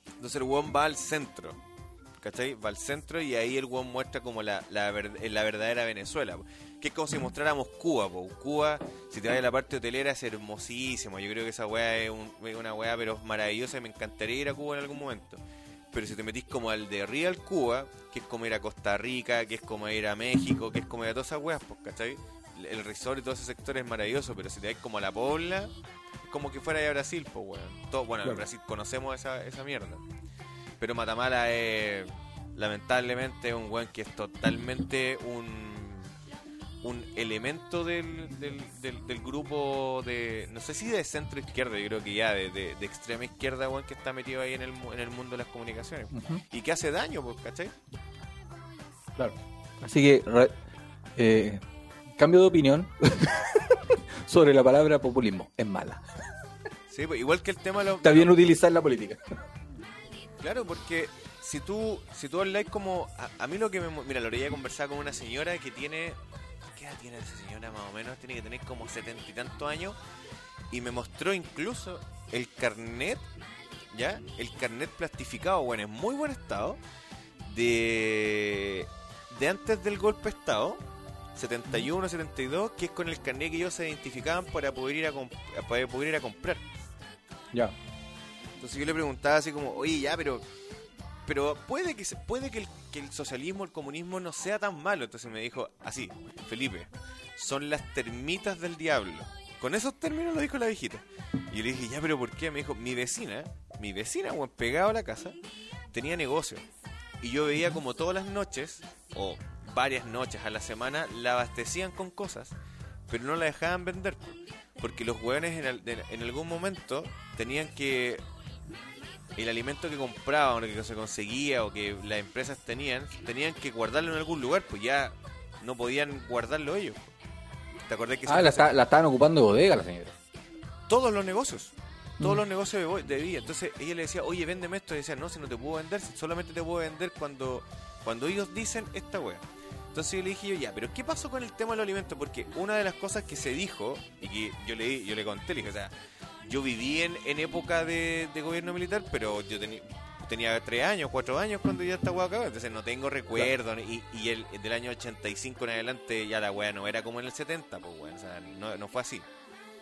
A: Entonces el weón va al centro. ¿Cachai? Va al centro y ahí el weón muestra como la, la, ver- la verdadera Venezuela. Que es como si mostráramos Cuba, po. Cuba, si te vas a la parte hotelera, es hermosísimo. Yo creo que esa weá es una weá, pero maravillosa y me encantaría ir a Cuba en algún momento. Pero si te metís como al de Real Cuba, que es como ir a Costa Rica, que es como ir a México, que es como ir a todas esas weas, pues, ¿cachai? El resort y todo ese sector es maravilloso, pero si te vas como a la Pobla, es como que fuera a Brasil, pues, weón. Todo, bueno, en
B: Claro.
A: Brasil conocemos esa, esa mierda. Pero Matamala es, lamentablemente, un weón que es totalmente un un elemento del, del, del, del grupo de, no sé si de centro izquierda, yo creo que ya de, de, de extrema izquierda, weón, que está metido ahí en el, en el mundo de las comunicaciones. Y que hace daño, pues, ¿cachai?
B: Claro. Así que, eh, cambio de opinión sobre la palabra populismo. Es mala.
A: Sí, pues, igual que el tema de los...
B: Está bien utilizar la política.
A: Claro, porque si tú, si tú habláis como... A, a mí lo que me... Mira, lo orilla conversar con una señora que tiene... ¿Qué edad tiene esa señora más o menos? Tiene que tener como setenta y tantos años. Y me mostró incluso el carnet, ¿ya? El carnet plastificado, bueno, en muy buen estado, de, de antes del golpe de Estado, 71, 72, que es con el carnet que ellos se identificaban para poder ir a, para poder ir a comprar.
B: Ya.
A: Entonces yo le preguntaba así como, oye, ya, pero pero puede que se- puede que el, que el socialismo, el comunismo no sea tan malo. Entonces me dijo así, Felipe, son las termitas del diablo. Con esos términos lo dijo la viejita. Y yo le dije, ya, pero ¿por qué? Me dijo, mi vecina, mi vecina, weón, pegado a la casa, tenía negocio. Y yo veía como todas las noches, o varias noches a la semana, la abastecían con cosas, pero no la dejaban vender. Porque los hueones en, en algún momento tenían que el alimento que compraban o que se conseguía o que las empresas tenían, tenían que guardarlo en algún lugar, pues ya no podían guardarlo ellos. ¿Te acordás que
B: Ah,
A: se-
B: la, está- la estaban ocupando de bodega la señora.
A: todos los negocios. Todos
B: Mm.
A: los negocios de bebida. Entonces ella le decía, oye, véndeme esto. Y decía, no, si no te puedo vender, solamente te puedo vender cuando, cuando ellos dicen esta wea. Entonces yo le dije yo, ya, pero ¿qué pasó con el tema de los alimentos? Porque una de las cosas que se dijo, y que yo le, yo le conté, le dije, o sea, yo viví en, en época de, de gobierno militar, pero yo tenía tenía tres años, cuatro años cuando ya esta wea acabó, entonces no tengo recuerdos, y, y el del año 85 en adelante ya la wea no era como en el 70, pues weón, o sea, no, no fue así.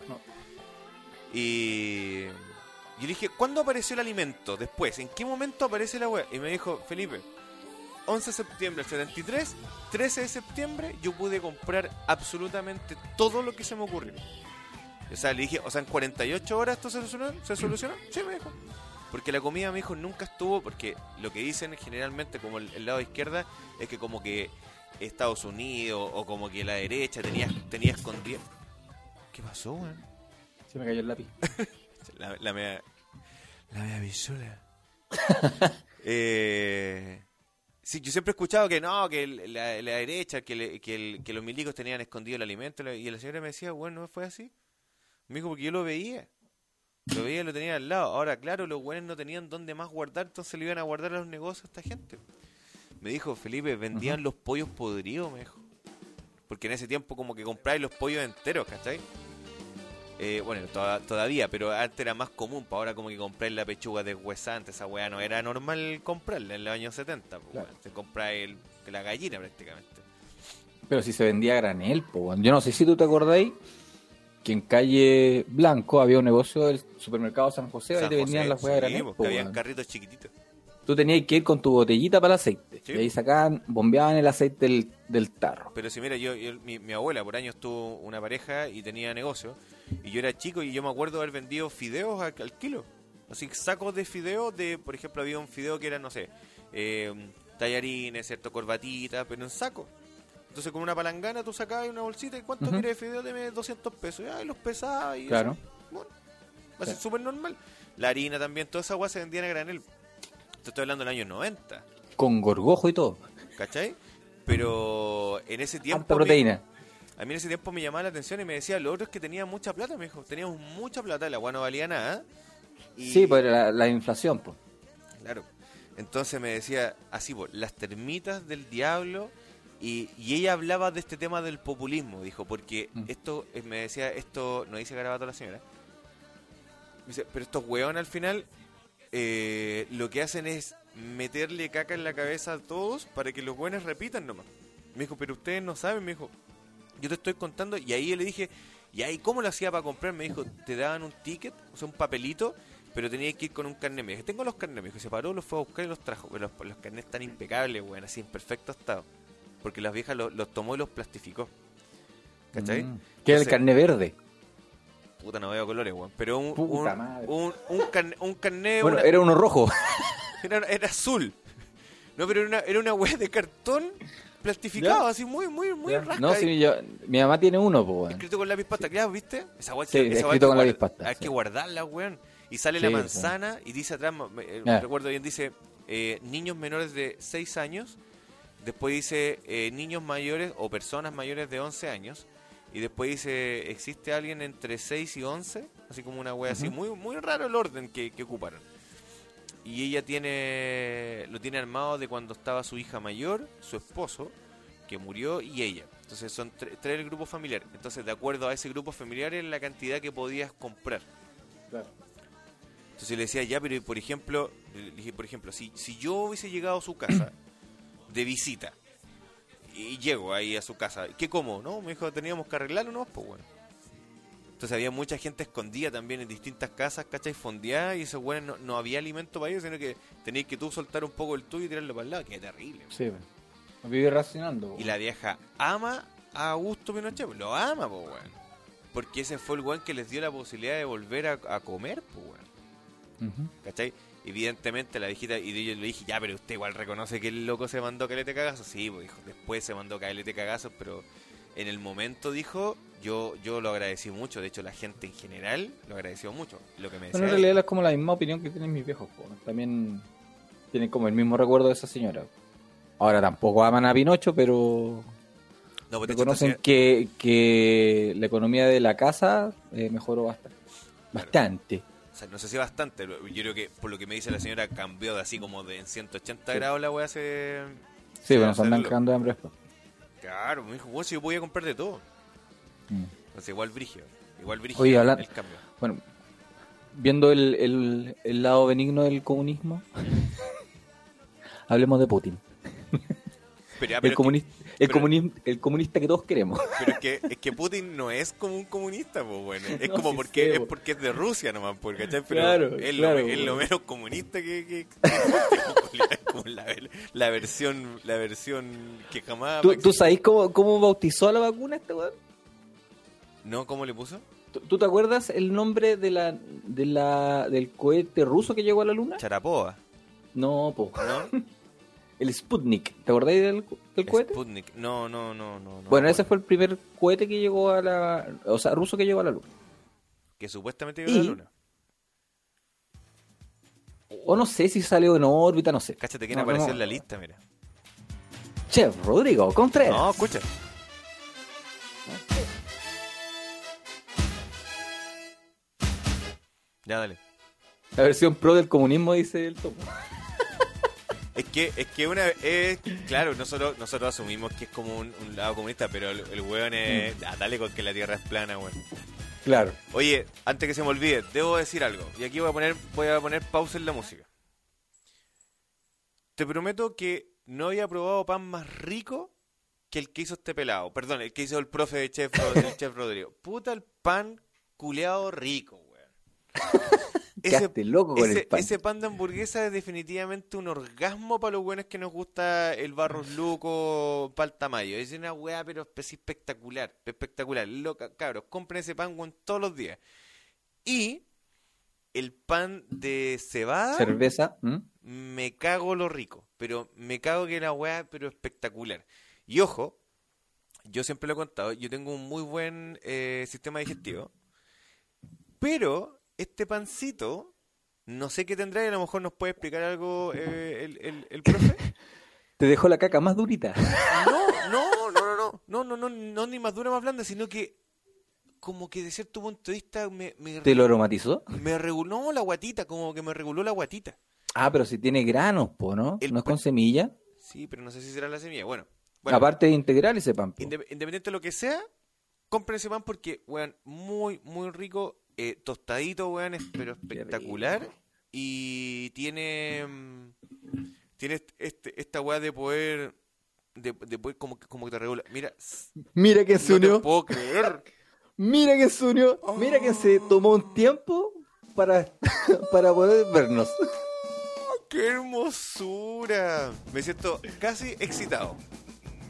B: No.
A: Y yo le dije, ¿cuándo apareció el alimento? Después, ¿en qué momento aparece la web? Y me dijo, Felipe, 11 de septiembre del 73, 13 de septiembre, yo pude comprar absolutamente todo lo que se me ocurrió. O sea, le dije, o sea, en 48 horas esto se solucionó, ¿se solucionó? Sí, me dijo. Porque la comida, me dijo, nunca estuvo, porque lo que dicen generalmente como el, el lado izquierda es que como que Estados Unidos o como que la derecha tenía, tenía escondido... ¿Qué pasó, weón?
B: Se me cayó el lápiz.
A: La, la mea. La mea pichula. eh, sí, yo siempre he escuchado que no, que la, la derecha, que, le- que, el- que los milicos tenían escondido el alimento. Y la señora me decía, bueno, ¿no fue así? Me dijo, porque yo lo veía. Lo veía y lo tenía al lado. Ahora, claro, los buenos no tenían dónde más guardar, entonces le iban a guardar a los negocios a esta gente. Me dijo, Felipe, vendían los pollos podridos, me dijo. Porque en ese tiempo como que compráis los pollos enteros, ¿cachai? Eh, bueno, toda- todavía, pero antes era más común, para ahora como que compráis la pechuga deshuesante, esa weá no era normal comprarla en los años 70, pues,
B: Claro.
A: se el- la gallina prácticamente.
B: Pero si se vendía a granel, weón. Yo no sé si tú te acordáis que en calle Blanco había un negocio del supermercado San José, ahí
A: San
B: te vendían
A: José,
B: las weas a
A: sí,
B: granel,
A: porque
B: po,
A: habían carritos chiquititos.
B: Tú tenías que ir con tu botellita para el aceite.
A: Sí.
B: Y ahí sacaban, bombeaban el aceite del, del tarro.
A: Pero si mira, yo, yo- mi, mi abuela por años tuvo una pareja y tenía negocio, y yo era chico y yo me acuerdo haber vendido fideos al, al kilo. Así sacos de fideos de, por ejemplo, había un fideo que era, no sé, eh, tallarines, cierto, corbatita, pero en saco. Entonces con una palangana tú sacabas una bolsita y ¿cuánto quieres de fideo? Deme 200 pesos. Y los pesabas y
B: Claro.
A: eso. Bueno, va a ser súper normal. La harina también, toda esa agua se vendía a granel. Te estoy hablando del año 90,
B: Con gorgojo y todo.
A: ¿cachai? Pero en ese tiempo...
B: Alta proteína.
A: a mí en ese tiempo me llamaba la atención y me decía, lo otro es que tenía mucha plata, me dijo, teníamos mucha plata, la agua no valía nada. Y,
B: Sí, pues la, la inflación, pues.
A: Claro. Entonces me decía, así, pues, las termitas del diablo. Y, y ella hablaba de este tema del populismo, dijo, porque
B: Mm.
A: esto, eh, me decía, esto, no dice garabato la señora. Dice, pero estos hueones al final eh, lo que hacen es meterle caca en la cabeza a todos para que los buenos repitan nomás. Me dijo, pero ustedes no saben, me dijo, yo te estoy contando, y ahí yo le dije, ¿y ahí cómo lo hacía para comprar? Me dijo, te daban un ticket, o sea, un papelito, pero tenías que ir con un carnet. Me dije, tengo los carnets, me dijo, se paró, los fue a buscar y los trajo. Pero los, los carnets están impecables, weón, así en perfecto estado. Porque las viejas los, los tomó y los plastificó. ¿Cachai?
B: Mm. Que era el
A: Entonces-
B: carne verde.
A: Puta, no veo colores, weón. Pero un,
B: Puta
A: un,
B: madre.
A: un, un, carne- un carnet,
B: Bueno,
A: una-
B: era uno rojo.
A: era, era azul. No, pero era una, era una weá de cartón plastificado,
B: Ya.
A: así muy, muy, muy rasca.
B: no, sí, yo, mi mamá tiene uno, pues, weón.
A: Escrito con lápiz pasta, claro, ¿viste? Esa weá
B: Sí, escrito con lápiz pasta,
A: Hay
B: sí.
A: que guardarla, weón. Y sale la manzana y dice atrás, me- eh, recuerdo bien, dice eh, niños menores de 6 años. Después dice eh, niños mayores o personas mayores de 11 años. Y después dice, ¿existe alguien entre 6 y 11? Así como una wea así. Muy, muy raro el orden que, que ocuparon. Y ella tiene lo tiene armado de cuando estaba su hija mayor, su esposo, que murió, y ella. Entonces son tre- tres del grupo familiar. Entonces, de acuerdo a ese grupo familiar, es la cantidad que podías comprar. Entonces le decía, ya, pero por ejemplo, le dije, por ejemplo, si, si yo hubiese llegado a su casa de visita y llego ahí a su casa, ¿qué como? No, me dijo, teníamos que arreglarlo, no, pues bueno. Entonces había mucha gente escondida también en distintas casas, ¿cachai? Fondeada y eso, bueno, no, no había alimento para ellos, sino que tenías que tú soltar un poco el tuyo y tirarlo para el lado, que terrible.
B: Sí, vive racionando.
A: Y la vieja ama a Augusto Pinochet, lo ama, pues, weón. Porque ese fue el weón que les dio la posibilidad de volver a, a comer, pues, weón.
B: Ujú.
A: ¿Cachai? Evidentemente la viejita, y yo le dije, ya, pero usted igual reconoce que el loco se mandó calete cagazos. Sí, pues dijo, después se mandó calete cagazos, pero en el momento dijo, yo yo lo agradecí mucho. De hecho, la gente en general lo agradeció mucho. Lo que me decía
B: Bueno, en realidad es como la misma opinión que tienen mis viejos. po. También tienen como el mismo recuerdo de esa señora. Ahora tampoco aman a Pinocho, pero
A: No, pues,
B: reconocen que, que la economía de la casa eh, mejoró bastante. Bastante.
A: O sea, no sé si bastante. Yo creo que por lo que me dice la señora cambió de así como de en 180 grados la weá hace.
B: Sí, bueno, se andan cagando de hambre después.
A: Claro, me dijo, bueno, si yo podía comprar de todo.
B: Mm.
A: Entonces, igual brigio. Igual brigio
B: Oye, habla-
A: el cambio.
B: Bueno, viendo el, el, el lado benigno del comunismo, hablemos de Putin.
A: Pero, pero
B: El, comunista, el,
A: pero-
B: comunis- el comunista que todos queremos.
A: que, pero es que, es que Putin no es como un comunista, pues bueno. Es
B: No,
A: como
B: sí
A: porque
B: sé,
A: es
B: po.
A: porque es de Rusia nomás, pues, ¿cachai? Pero
B: Claro,
A: es,
B: claro,
A: lo, es lo menos comunista que, que, que- como la, la versión la versión que jamás
B: ¿Tú, tú sabes cómo, cómo bautizó a la vacuna este weón?
A: ¿No? ¿Cómo le puso?
B: ¿Tú, tú te acuerdas el nombre de la, de la, del cohete ruso que llegó a la luna?
A: Charapoa,
B: No, po.
A: ¿no?
B: El Sputnik. ¿Te acordáis del, del cohete?
A: Sputnik. No, no, no, no. no
B: bueno, ese fue el primer cohete que llegó a la... O sea, ruso que llegó a la luna.
A: Que supuestamente llegó a la luna.
B: O no sé si salió en órbita, no sé.
A: Cáchate quién
B: No,
A: apareció
B: no.
A: en la lista, mira.
B: Chef Rodrigo Contreras.
A: No, escucha. Ya, dale.
B: La versión pro del comunismo, dice el topo.
A: Es que, es que una es, claro, nosotros, nosotros asumimos que es como un, un lado comunista, pero el, el weón es, ah, dale con que la tierra es plana, weón.
B: Claro.
A: Oye, antes que se me olvide, debo decir algo. Y aquí voy a poner, voy a poner pausa en la música. Te prometo que no había probado pan más rico que el que hizo este pelado. Perdón, el que hizo el profe de chef, el chef Rodrigo. Puta el pan culeado rico, weón.
B: Quedaste loco con
A: ese,
B: el pan.
A: ese pan de hamburguesa es definitivamente un orgasmo para los buenos que nos gusta el barros luco, palta mayo. Es una weá, pero espe- espectacular, espectacular. Loca, cabros, compren ese pan weón, todos los días. Y el pan de cebada,
B: Cerveza.
A: me cago lo rico. Pero me cago que la weá, pero espectacular. Y ojo, yo siempre lo he contado, yo tengo un muy buen eh, sistema digestivo. Pero este pancito, no sé qué tendrá y a lo mejor nos puede explicar algo eh, el, el, el profe.
B: Te dejó la caca más durita.
A: No, no, no, no, no, no, no, no, no, ni más dura, más blanda, sino que como que de cierto punto de vista me, me,
B: ¿Te lo aromatizó?
A: me reguló la guatita, como que me reguló la guatita.
B: Ah, pero si tiene granos, po, ¿no?
A: El
B: ¿No es con semilla?
A: Sí, pero no sé si será la semilla. Bueno, bueno
B: Aparte de integral ese pan. po.
A: Independiente de lo que sea, compren ese pan porque, weón, muy, muy rico, eh, tostadito, weón, es- pero espectacular. Y tiene, mm, tiene est- este, esta weá de poder, de, de poder como, que- como que te regula. Mira,
B: Mira que se
A: no te
B: unió.
A: puedo creer.
B: Mira que se unió. Mira que se tomó un tiempo para, para poder vernos.
A: ¡Qué hermosura! Me siento casi excitado.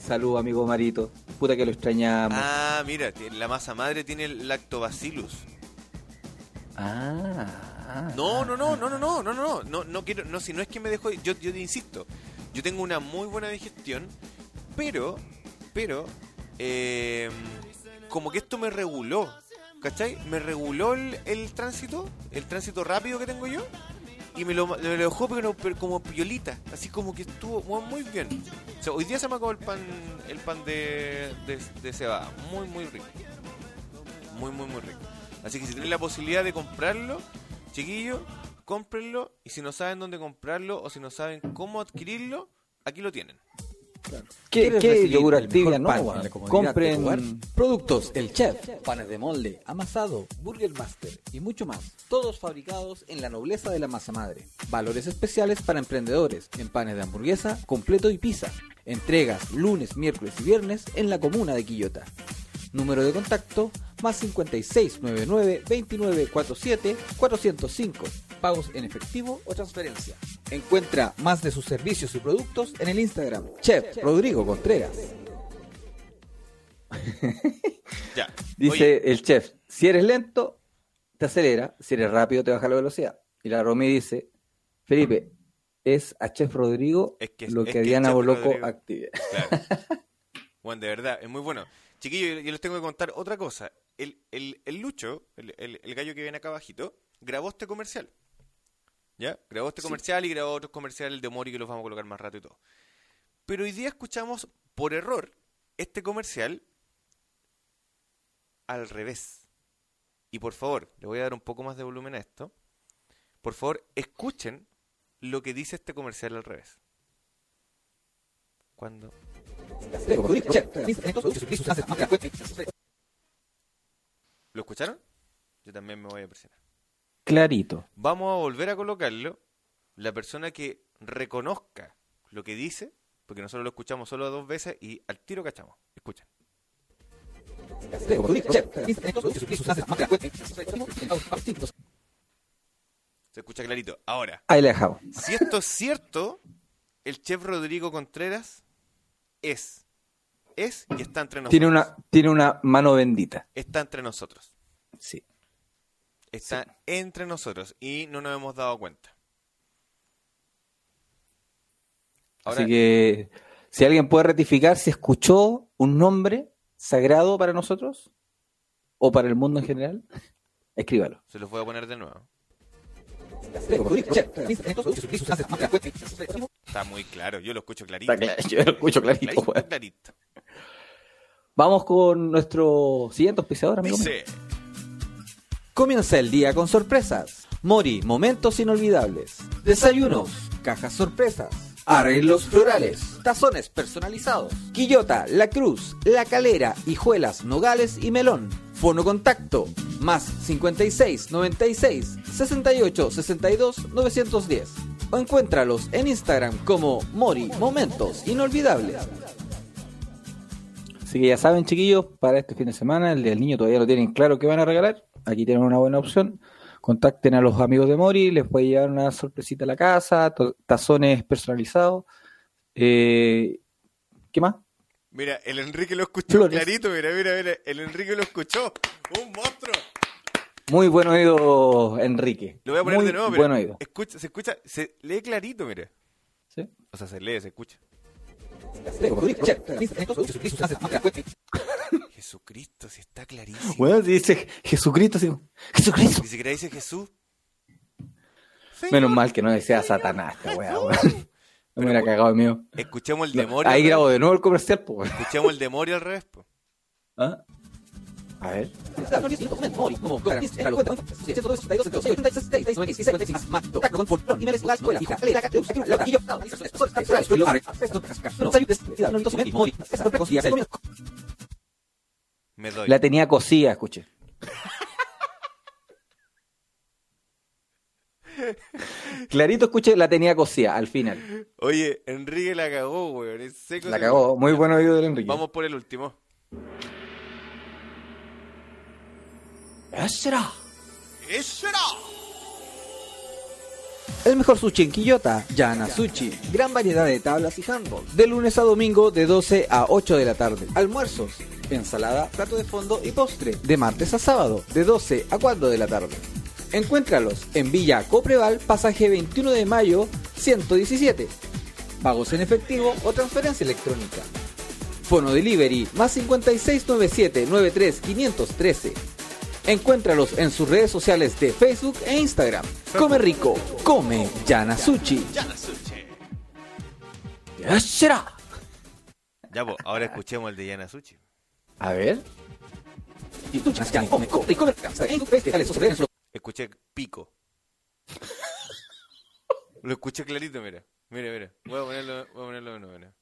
B: Salud, amigo Marito. Puta que lo extrañamos.
A: Ah, mira, la masa madre tiene el lactobacillus.
B: Ah.
A: No, no, no, no, no, no, no, no, no, no quiero, no, si no es que me dejo, yo, yo te insisto, yo tengo una muy buena digestión, pero, pero, eh, como que esto me reguló, ¿cachai? Me reguló el, el tránsito, el tránsito rápido que tengo yo, y me lo, me lo dejó pero, pero como piolita, así como que estuvo muy, muy bien. O sea, hoy día se me acabó el pan, el pan de, de, de cebada, muy, muy rico, muy, muy, muy rico. Así que si tienen la posibilidad de comprarlo, chiquillos, cómprenlo. Y si no saben dónde comprarlo o si no saben cómo adquirirlo, aquí lo tienen.
B: ¿Qué,
D: ¿Quieres
B: qué yogur Activia? No, Compren.
D: Productos El Chef, panes de molde, amasado, Burger Master y mucho más. Todos fabricados en la nobleza de la masa madre. Valores especiales para emprendedores en panes de hamburguesa, completo y pizza. Entregas lunes, miércoles y viernes en la comuna de Quillota. Número de contacto más 5699 2947 405. Pagos en efectivo o transferencia. Encuentra más de sus servicios y productos en el Instagram Chef Rodrigo Contreras.
A: Ya.
B: Dice
A: Oye,
B: el chef, si eres lento, te acelera, si eres rápido, te baja la velocidad. Y la Romy dice, Felipe, es a Chef Rodrigo
A: Es que-
B: lo
A: es
B: que
A: que
B: Diana Boloco active.
A: claro. Bueno, de verdad, es muy bueno. Chiquillos, yo les tengo que contar otra cosa. El, el, el Lucho, el, el- el gallo que viene acá abajito, grabó este comercial. ¿Ya? Grabó este comercial y grabó otros comerciales de Mori que los vamos a colocar más rato y todo. Pero hoy día escuchamos, por error, este comercial al revés. Y por favor, le voy a dar un poco más de volumen a esto. Por favor, escuchen lo que dice este comercial al revés. Cuando ¿Lo escucharon? Yo también me voy a presionar.
B: Clarito.
A: Vamos a volver a colocarlo. La persona que reconozca lo que dice, porque nosotros lo escuchamos solo dos veces y al tiro cachamos. Escuchen. Se escucha clarito. Ahora,
B: Ahí la dejamos.
A: si esto es cierto, el chef Rodrigo Contreras es. Es y está entre nosotros.
B: Tiene una, tiene una mano bendita.
A: Está entre nosotros.
B: Sí.
A: Está entre nosotros y no nos hemos dado cuenta. Ahora,
B: Así que si alguien puede rectificar si escuchó un nombre sagrado para nosotros o para el mundo en general, escríbalo.
A: se los voy a poner de nuevo. Está muy claro, yo lo escucho clarito.
B: yo lo escucho clarito.
A: Clarito, clarito.
B: Vamos con nuestro siguiente auspiciador, amigo. mío.
A: Dice,
D: Comienza el día con sorpresas. Mori, momentos inolvidables. Desayunos, cajas sorpresas. Arreglos florales, tazones personalizados. Quillota, La Cruz, La Calera, Hijuelas, Nogales y Melón. Fono contacto, más 56 96 68 62 910. O encuéntralos en Instagram como Mori, momentos inolvidables.
B: Así que ya saben, chiquillos, para este fin de semana, el del niño todavía no tienen claro qué van a regalar. Aquí tienen una buena opción. Contacten a los amigos de Mori, les puede llevar una sorpresita a la casa, tazones personalizados. Eh, ¿Qué más?
A: mira, el Enrique lo escuchó
B: Flores.
A: clarito, mira, mira, mira, el Enrique lo escuchó. Un monstruo.
B: Muy buen oído, Enrique.
A: Lo voy a poner
B: Muy
A: de nuevo,
B: buen
A: mira.
B: oído.
A: Escucha, se escucha, se lee clarito, mira.
B: ¿Sí?
A: O sea, se lee, se escucha. Jesucristo, si está clarísimo.
B: Bueno, dice Jesucristo, como, Jesucristo.
A: Ni siquiera dice Jesús.
B: Menos mal que no decía Satanás, esta weá, weón. Me hubiera cagado el mío.
A: Escuchemos el demonio.
B: Ahí grabo de nuevo el comercial, pues. weón.
A: Escuchemos el demonio al revés, po.
B: ¿Ah? A ver.
A: Me doy.
B: La tenía cosida, escuche. Clarito, escuche, la tenía cosida al final.
A: Oye, Enrique la cagó, weón. Es seco,
B: La cagó. Muy buen oído del Enrique.
A: Vamos por el último.
B: Eso era.
A: ¡Eso era!
D: El mejor sushi en Quillota, Yana Sushi. Gran variedad de tablas y handball. De lunes a domingo de 12 a 8 de la tarde. Almuerzos, ensalada, plato de fondo y postre. De martes a sábado, de 12 a 4 de la tarde. Encuéntralos en Villa Copreval, pasaje 21 de mayo, 117. Pagos en efectivo o transferencia electrónica. Fono Delivery más 5697 93 513. Encuéntralos en sus redes sociales de Facebook e Instagram. Come rico, come Yana Sushi.
A: ¡Ya pues, ahora escuchemos el de Yana Suchi.
B: A ver.
A: Escuché pico. Lo escuché clarito, mira. Mira, mira. Voy a ponerlo, voy a ponerlo de nuevo, mira.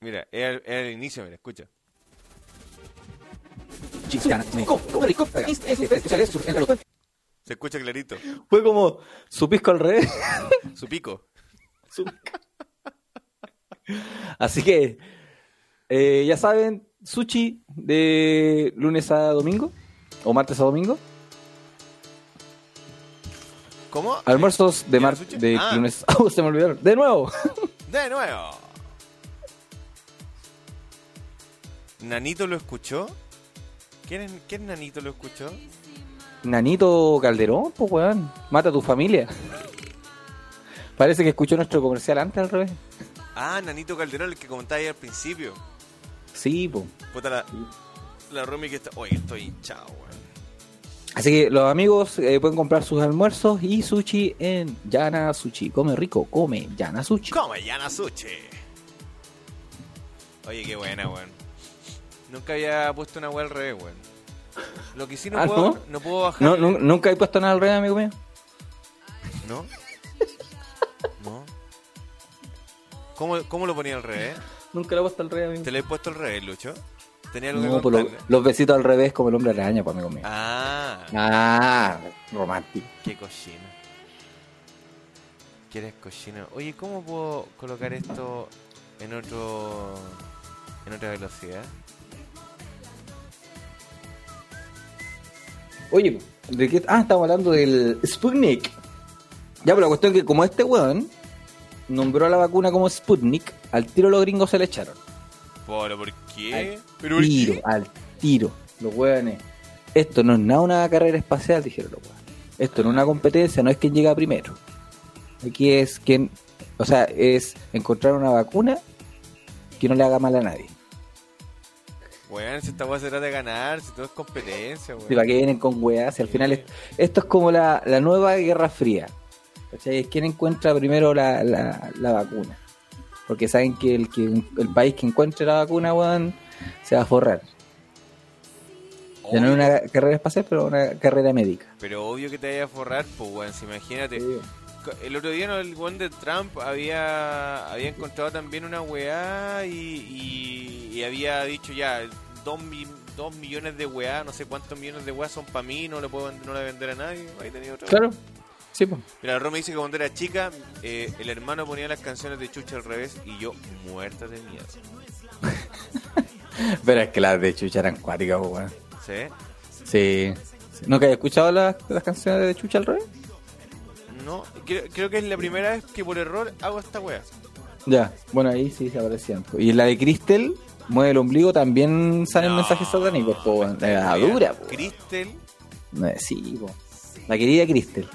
A: Mira, era, el- era el inicio, mira, escucha. Se escucha clarito.
B: Fue como su pisco al revés.
A: Su pico.
B: Así que, eh, ya saben, sushi de lunes a domingo o martes a domingo.
A: ¿Cómo?
B: Almuerzos de
A: ¿Yana
B: martes de
A: Ah.
B: lunes. Oh, se me olvidaron. De nuevo.
A: De nuevo. ¿Nanito lo escuchó? ¿Quién, es, ¿Quién Nanito lo escuchó?
B: Nanito Calderón, pues weón. Mata a tu familia. Parece que escuchó nuestro comercial antes al revés.
A: Ah, Nanito Calderón, el que comentaba ahí al principio.
B: Sí, pues.
A: Puta la, la Romy que está... Oye, estoy hinchado, weón.
B: Así que los amigos eh, pueden comprar sus almuerzos y sushi en Yana Sushi. Come rico, come Yana Sushi.
A: Come Yana Sushi. Oye, qué buena, weón. Nunca había puesto una weá al revés, weón. Lo que sí no,
B: Ah,
A: puedo,
B: ¿no?
A: no puedo bajar.
B: No, nu- nunca he puesto nada al revés, amigo mío.
A: ¿No? ¿Cómo, ¿Cómo lo ponía al revés?
B: Nunca lo he puesto al revés, amigo.
A: ¿Te lo he puesto al revés, Lucho? ¿Tenía algo
B: No,
A: que
B: pues lo- los besitos al revés como el hombre araña, pues, amigo mío.
A: Ah,
B: Ah, romántico.
A: qué cochino. ¿Quieres cochino? Oye, ¿cómo puedo colocar esto en otro... en otra velocidad?
B: Oye, ¿de qué? Ah, estamos hablando del Sputnik. Ya, pero la cuestión es que como este weón nombró a la vacuna como Sputnik, al tiro los gringos se le echaron.
A: ¿Pero por qué?
B: Al
A: ¿Pero por
B: tiro,
A: qué?
B: al tiro. Los weones. Esto no es nada una carrera espacial, dijeron los weones. Esto no es una competencia, no es quien llega primero. Aquí es quien, o sea, es encontrar una vacuna que no le haga mal a nadie.
A: Weón, si esta weá se trata de ganar, si todo es competencia, weón.
B: Si para que vienen con weas, si al final es- esto es como la, la nueva Guerra Fría. ¿Cachai? Es quien encuentra primero la, la, la vacuna. Porque saben que el, que el país que encuentre la vacuna, weón, se va a forrar. Ya no es una carrera espacial, pero una carrera médica.
A: Pero obvio que te vaya a forrar, pues weón, si imagínate. El otro día ¿no? el weón de Trump había, había encontrado también una weá y, y, y había dicho ya, dos, mi- dos millones de weá, no sé cuántos millones de weá son para mí, no le puedo no le vender a nadie. Ahí tenía otra.
B: Claro. Sí, pues.
A: Mira, Roma dice que cuando era chica, eh, el hermano ponía las canciones de Chucha al revés y yo muerta de miedo.
B: Pero es que las de Chucha eran cuáticas, weón.
A: ¿Sí?
B: Sí. ¿Nunca has escuchado las, las canciones de Chucha al revés?
A: No, creo, creo que es la primera vez que por error hago esta weá.
B: Ya, bueno, ahí sí se aparecían. Y la de Crystal, mueve el ombligo, también salen
A: No,
B: mensajes satánicos, po, La dura, po.
A: Cristel,
B: Eh, Sí, po. La querida Crystal.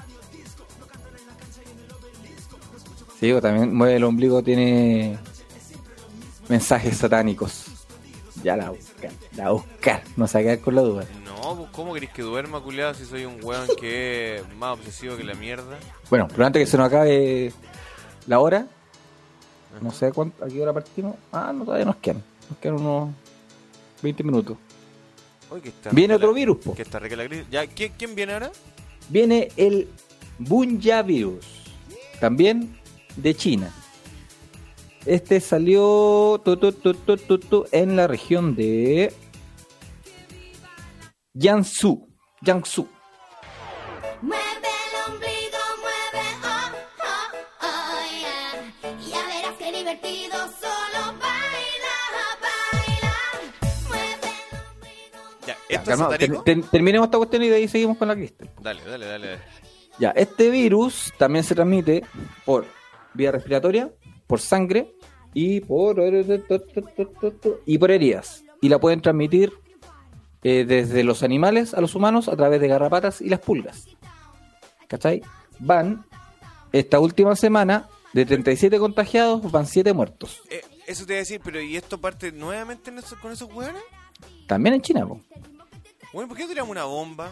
B: Sí, po, también mueve el ombligo, tiene mensajes satánicos. Ya la buscar, la buscar, no se va a quedar con la duda.
A: no, pues, ¿cómo querés que duerma, culiado, si soy un weón que es más obsesivo que la mierda?
B: Bueno, pero antes que se nos acabe la hora, no sé cuánto, a qué hora partimos. Ah, no, todavía nos quedan. Nos quedan unos 20 minutos.
A: Uy, que está
B: Viene otro
A: la-
B: virus, po.
A: Que está rica la crisis. Ya, ¿quién, quién viene ahora?
B: Viene el Bunya virus, también de China. Este salió tu, tu, tu, tu, tu, tu, en la región de Jiangsu. Jiangsu.
E: Mueve el ombligo, mueve, yeah. Ya verás que divertido, solo baila, baila. Mueve el ombligo.
A: Ya,
B: Ya,
A: ¿esto es
B: calmado, ter- ter- terminemos esta cuestión y de ahí seguimos con la.
A: Dale, dale, dale. dale.
B: Ya, este virus también se transmite por vía respiratoria, por sangre y por y por heridas. Y la pueden transmitir eh, desde los animales a los humanos a través de garrapatas y las pulgas. ¿Cachai? Van, esta última semana, de 37 contagiados, van 7 muertos.
A: Eh, eso te iba a decir, pero ¿y esto parte nuevamente en eso- con esos weones?
B: También en China, po.
A: Bueno, ¿por qué tiramos una bomba?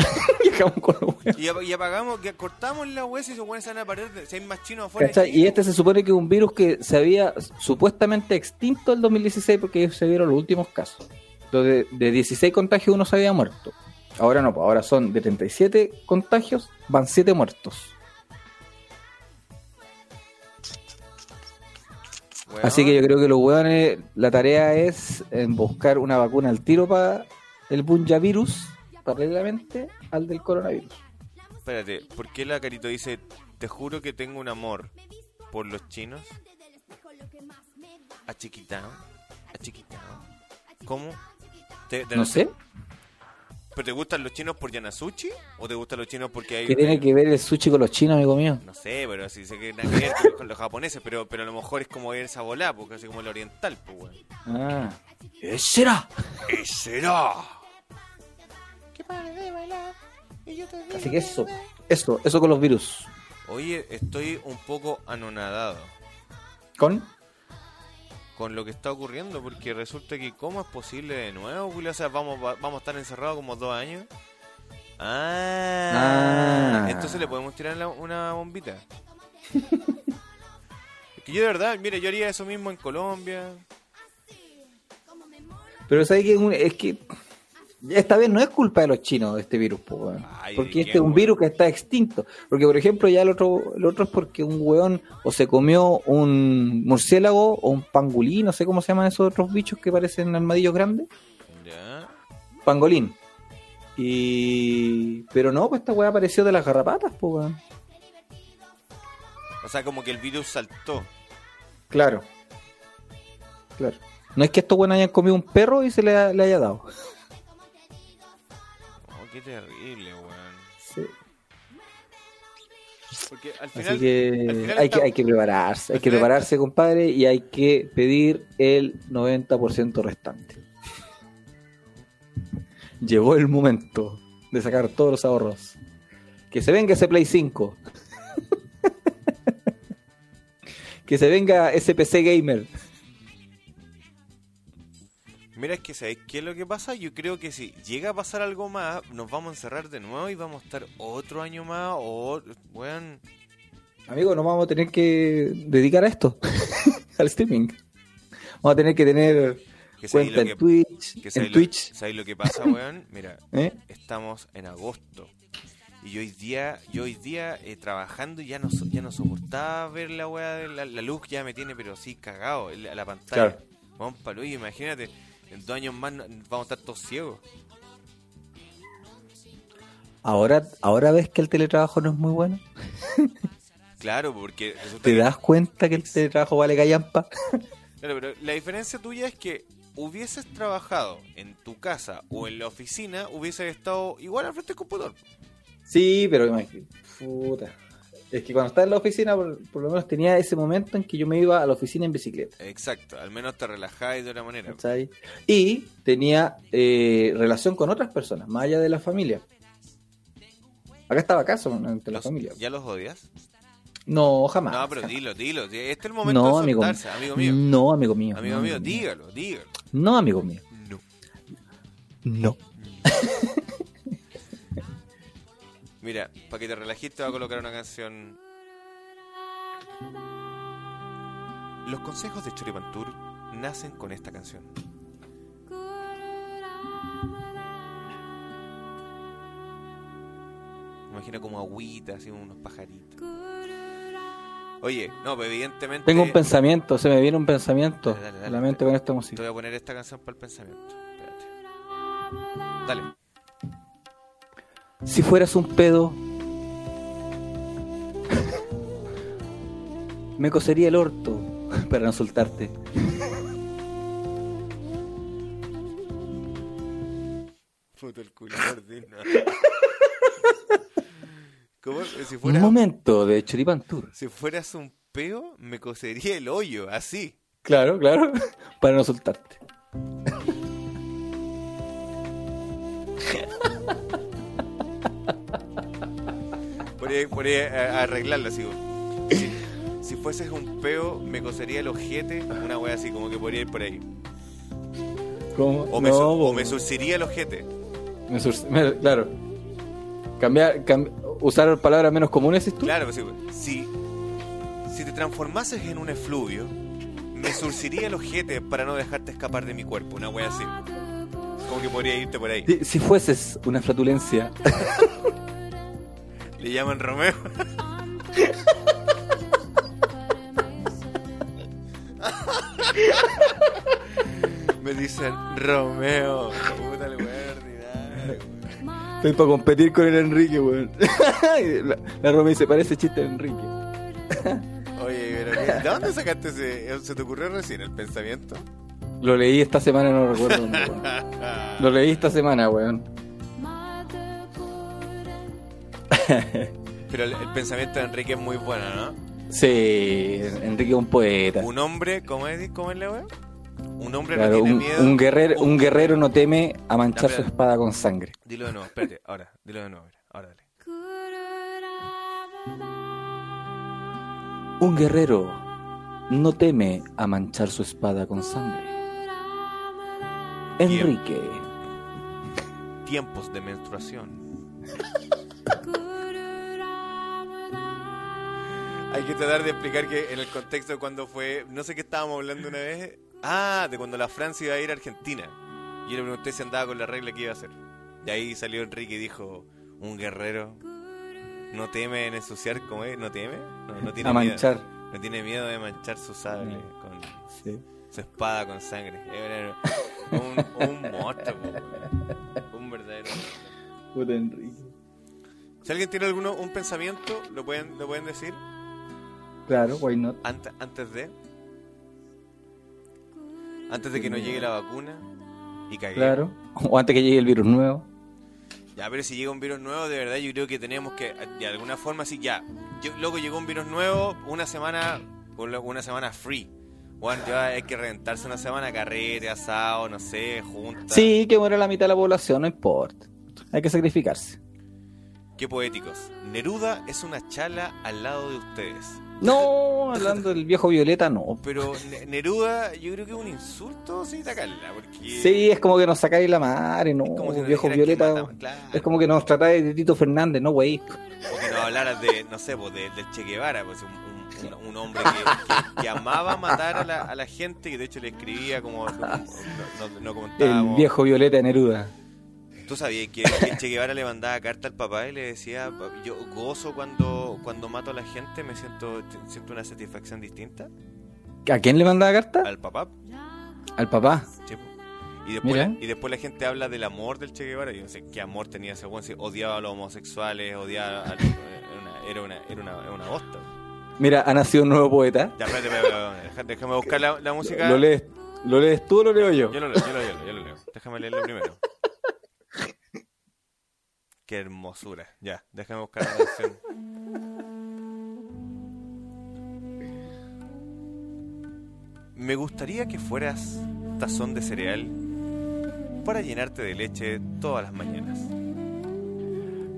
B: Y acabamos con los hueones.
A: Y, ap- y apagamos, que cortamos la hueá y se van a parar. Si hay más chinos afuera.
B: Y este se supone que es un virus que se había supuestamente extinto en 2016 porque se vieron los últimos casos. Donde de 16 contagios uno se había muerto. Ahora no, pues ahora son de 37 contagios, van 7 muertos. Así que yo creo que los hueones, la tarea es en buscar una vacuna al tiro para el virus paralelamente al del coronavirus.
A: Espérate, ¿por qué la carito dice, te juro que tengo un amor por los chinos? Achiquitado, achiquitado. ¿Cómo? Te- te-
B: No sé.
A: ¿Pero te gustan los chinos por Yanasuchi? ¿O te gustan los chinos porque hay...
B: ¿Qué tiene que ver el sushi con los chinos, amigo mío?
A: No sé, pero sí sé que nada que ver con- los japoneses, pero, pero a lo mejor es como ver esa bola, porque así como el oriental, pues, weón.
B: Ah. ¿Qué será?
A: ¿Qué será?
B: Así que eso, eso, eso con los virus.
A: Oye, estoy un poco anonadado
B: ¿Con?
A: con lo que está ocurriendo, porque resulta que ¿cómo es posible de nuevo, Julio? O sea, vamos, va- vamos a estar encerrados como dos años. Ah,
B: Ah.
A: entonces le podemos tirar la- una bombita. Es que yo de verdad, mire, yo haría eso mismo en Colombia.
B: Pero ¿sabes que un- es que esta vez no es culpa de los chinos este virus, po, weón.
A: Ay,
B: porque
A: ¿de
B: este es un virus que está extinto. Porque, por ejemplo, ya el otro, el otro es porque un weón o se comió un murciélago o un pangolín, no sé cómo se llaman esos otros bichos que parecen armadillos grandes. Pangolín. Y... Pero no, pues esta weá apareció de las garrapatas, po, weón.
A: O sea, como que el virus saltó.
B: Claro. Claro. No es que estos weones hayan comido un perro y se le, ha- le haya dado.
A: Qué terrible, weón.
B: Sí.
A: Porque al
B: Así
A: final.
B: que
A: al final
B: hay,
A: está-
B: que hay que prepararse, hay que
A: final-
B: prepararse, compadre, y hay que pedir el 90% restante. Llegó el momento de sacar todos los ahorros. Que se venga ese Play 5. que se venga ese PC gamer.
A: Mira, es que ¿sabes qué es lo que pasa? Yo creo que si llega a pasar algo más, nos vamos a encerrar de nuevo y vamos a estar otro año más o, weón,
B: Amigo, nos vamos a tener que dedicar a esto, al streaming. Vamos a tener que tener
A: que
B: cuenta
A: lo
B: en
A: que,
B: Twitch,
A: que
B: en
A: lo-
B: Twitch,
A: sabéis lo que pasa, weón. Mira,
B: ¿eh?
A: estamos en agosto y yo hoy día, yo hoy día eh, trabajando ya no, ya no soportaba ver la weá, de la, la luz ya me tiene pero sí cagado, la, la pantalla.
B: Claro.
A: Vamos palo, oye, imagínate, en dos años más vamos a estar todos ciegos.
B: Ahora, ahora ves que el teletrabajo no es muy bueno.
A: Claro, porque
B: ¿Te
A: que-
B: das cuenta que el teletrabajo vale callampa?
A: Claro, pero la diferencia tuya es que hubieses trabajado en tu casa o en la oficina, hubieses estado igual al frente del computador.
B: Sí, pero imagínate. Puta. Es que cuando estaba en la oficina, por, por lo menos tenía ese momento en que yo me iba a la oficina en bicicleta.
A: Exacto, al menos te relajáis de otra manera.
B: ¿cachai? Y tenía eh, relación con otras personas, más allá de la familia. Acá estaba caso entre la
A: Los-
B: familia.
A: ¿Ya los odias?
B: No, jamás.
A: No, pero
B: jamás.
A: dilo, dilo. Este es el momento
B: No,
A: de
B: amigo mío.
A: amigo mío.
B: No, amigo mío.
A: Amigo
B: no,
A: mío,
B: amigo mío.
A: dígalo, dígalo.
B: No, amigo mío.
A: No.
B: No.
A: Mira, para que te relajes te voy a colocar una canción. Los consejos de Choripantur nacen con esta canción. Imagina como agüita, así unos pajaritos. Oye, no, pero evidentemente.
B: Tengo un pensamiento, se me viene un pensamiento
A: Dale, dale, dale.
B: con esta
A: Te
B: música.
A: voy a poner esta canción para el pensamiento. Espérate. Dale.
B: Si fueras un pedo, me cosería el orto para no soltarte.
A: Puto el culo. ¿Cómo? Si
B: Un momento de Choripantur.
A: si fueras un peo, me cosería el hoyo, así.
B: Claro, claro, para no soltarte.
A: Por ahí, por ahí a- a arreglarlo así. Si, si fueses un peo, me cosería el ojete. Una wea así, como que podría ir por ahí.
B: ¿Cómo?
A: O me,
B: No,
A: o me surciría el ojete.
B: Me sur- me- claro. Cambiar, cam- usar palabras menos comunes, ¿es tú?
A: Claro, sí, si, si te transformases en un efluvio, me surciría el ojete para no dejarte escapar de mi cuerpo. Una wea así. Como que podría irte por ahí.
B: Si, si fueses una flatulencia,
A: Le llaman Romeo. Me dicen Romeo. Puta el
B: estoy para competir con el Enrique, weón. la, la Roma dice, parece chiste de Enrique.
A: Oye, pero ¿qué- ¿de dónde sacaste ese? ¿Se te ocurrió recién el pensamiento?
B: Lo leí esta semana, no recuerdo dónde, weón. Lo leí esta semana, weón.
A: Pero el, el pensamiento de Enrique es muy bueno, ¿no?
B: Sí, Enrique es un poeta.
A: Un hombre, ¿cómo es, cómo es la wea? Un hombre no
B: Claro,
A: tiene
B: un,
A: miedo.
B: un guerrero, un guerrero no teme a manchar
A: No,
B: su espada con sangre.
A: Dilo de nuevo, espérate, ahora, dilo de nuevo, ahora dale.
B: Un guerrero no teme a manchar su espada con sangre. Enrique.
A: Tiempos de menstruación. Hay que tratar de explicar que en el contexto de cuando fue, no sé qué estábamos hablando una vez. Ah, de cuando la Francia iba a ir a Argentina. Y yo le pregunté si andaba con la regla que iba a hacer. Y ahí salió Enrique y dijo, un guerrero no teme en ensuciar, ¿cómo es? ¿No teme? No, no tiene
B: A
A: miedo.
B: manchar.
A: No tiene miedo de manchar su sable con
B: Sí.
A: su espada con sangre. Era un, un monstruo, un verdadero. monstruo.
B: Puta Enrique.
A: Si alguien tiene alguno un pensamiento, lo pueden lo pueden decir
B: Claro, why not?
A: antes antes de antes de que nos llegue la vacuna y cague.
B: Claro. O antes que llegue el virus nuevo.
A: Ya, pero si llega un virus nuevo, de verdad yo creo que tenemos que de alguna forma así ya. Yo, loco, llegó un virus nuevo, una semana una semana free. Bueno, ya hay que reventarse una semana carrete, asado, no sé, juntas.
B: Sí, que muera la mitad de la población, no importa. Hay que sacrificarse.
A: Qué poéticos. Neruda es una chala al lado de ustedes.
B: No, hablando del viejo Violeta, no.
A: Pero Ne- Neruda, yo creo que es un insulto, sí, tacarla, porque...
B: Sí, es como que nos sacáis la madre, no.
A: como si
B: viejo Violeta.
A: mata- claro.
B: Es como que nos tratáis de Tito Fernández, no, güey.
A: O que nos hablaras de, no sé, pues, de- del Che Guevara, pues, un, un- hombre que, que- que amaba matar a la, a la gente, que de hecho le escribía como... No, no,
B: El viejo Violeta Neruda.
A: ¿Tú sabías que, que Che Guevara le mandaba carta al papá y le decía, yo gozo cuando, cuando mato a la gente, me siento, siento una satisfacción distinta?
B: ¿A quién le mandaba carta?
A: Al papá.
B: Al papá.
A: Sí. Y después,
B: Mira.
A: y después la gente habla del amor del Che Guevara. Yo no sé qué amor tenía ese weón. si odiaba a los homosexuales, odiaba a los- era una, era una, era una, bosta.
B: Mira, ha nacido un nuevo poeta.
A: Ya, espérate, espérate, déjame buscar la, la música.
B: ¿Lo lees, ¿Lo lees tú o lo leo yo?
A: Yo lo leo, yo lo leo, yo lo leo. Déjame leerlo primero. Qué hermosura. Ya, déjame buscar la canción. Me gustaría que fueras tazón de cereal para llenarte de leche todas las mañanas.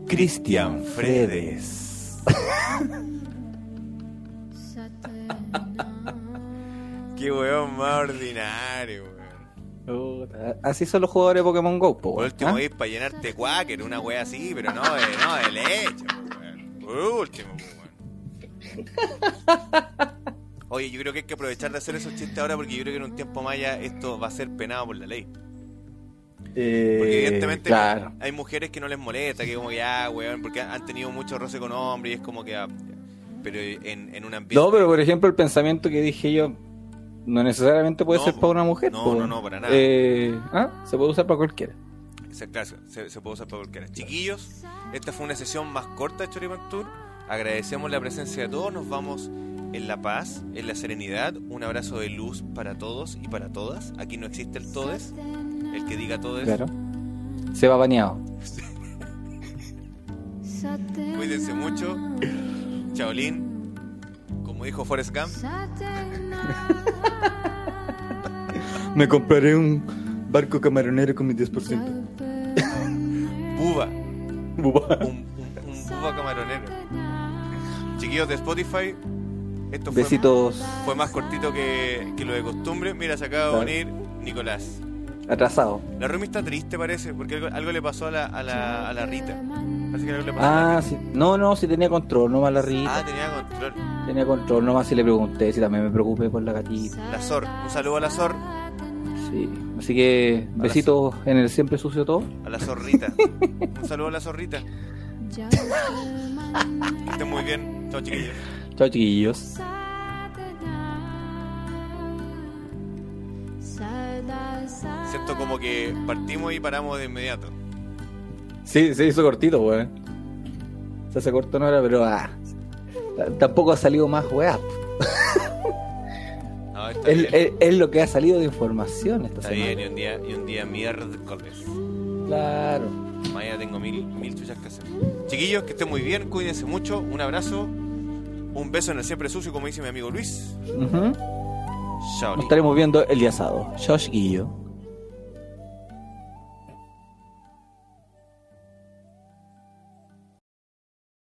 B: Cristian
A: Fredes. Qué weón más ordinario,
B: Así son los jugadores de Pokémon Go, po,
A: Por último,
B: ¿Ah?
A: ir para llenarte cuáquer, una wea así, pero no de, no de leche, po, weón. Por último, po. Oye, yo creo que hay que aprovechar de hacer esos chistes ahora porque yo creo que en un tiempo más ya esto va a ser penado por la ley.
B: Eh,
A: Porque evidentemente
B: Claro.
A: hay mujeres que no les molesta, que como que ya, weón, porque han tenido mucho roce con hombres y es como que... ah. Pero en, en un ambiente...
B: No, pero por ejemplo, el pensamiento que dije yo no necesariamente puede
A: No,
B: ser para una mujer.
A: No, no, no, para nada.
B: Eh, ¿ah? Se puede usar para cualquiera.
A: Claro, se, se puede usar para cualquiera. Chiquillos, esta fue una sesión más corta de Choripan Tour. Agradecemos la presencia de todos. Nos vamos en la paz, en la serenidad. Un abrazo de luz para todos y para todas. Aquí no existe el todes. El que diga todes.
B: Claro. Se va bañado.
A: Cuídense mucho. Chaolín. Como dijo Forrest Gump.
B: Me compraré un barco camaronero con mi 10%.
A: Buba.
B: Buba.
A: Un, un, un buba camaronero. Chiquillos de Spotify. Esto fue,
B: Besitos
A: fue más cortito que, que lo de costumbre. Mira, se acaba de unir Nicolás.
B: Atrasados.
A: La Rumi está triste, parece, porque algo, algo le pasó a la, a, la, a la Rita. Parece que algo le pasó a la
B: Ah, sí. No, no, si tenía control, no más la Rita.
A: Ah, tenía control.
B: Tenía control, no más si le pregunté, si también me preocupé por la gatita.
A: La Sor. Un saludo a la Sor.
B: Sí. Así que besitos en el siempre sucio todo.
A: A la Zorrita. Un saludo a la Zorrita. Que estén muy bien. Chao, chiquillos.
B: Chao, chiquillos.
A: Siento como que partimos y paramos de inmediato.
B: Sí, se hizo cortito, weón. Se hace corto no era, pero ah. Tampoco ha salido más weá.
A: No,
B: Es, es- es lo que ha salido de información esta
A: Está
B: semana.
A: bien, y un día, y un día miércoles.
B: Claro.
A: Mañana tengo mil, mil chuchas que hacer. Chiquillos, que estén muy bien, cuídense mucho. Un abrazo. Un beso en el siempre sucio, como dice mi amigo Luis. Chao.
B: Nos estaremos viendo el día sábado. Chao, chiquillo.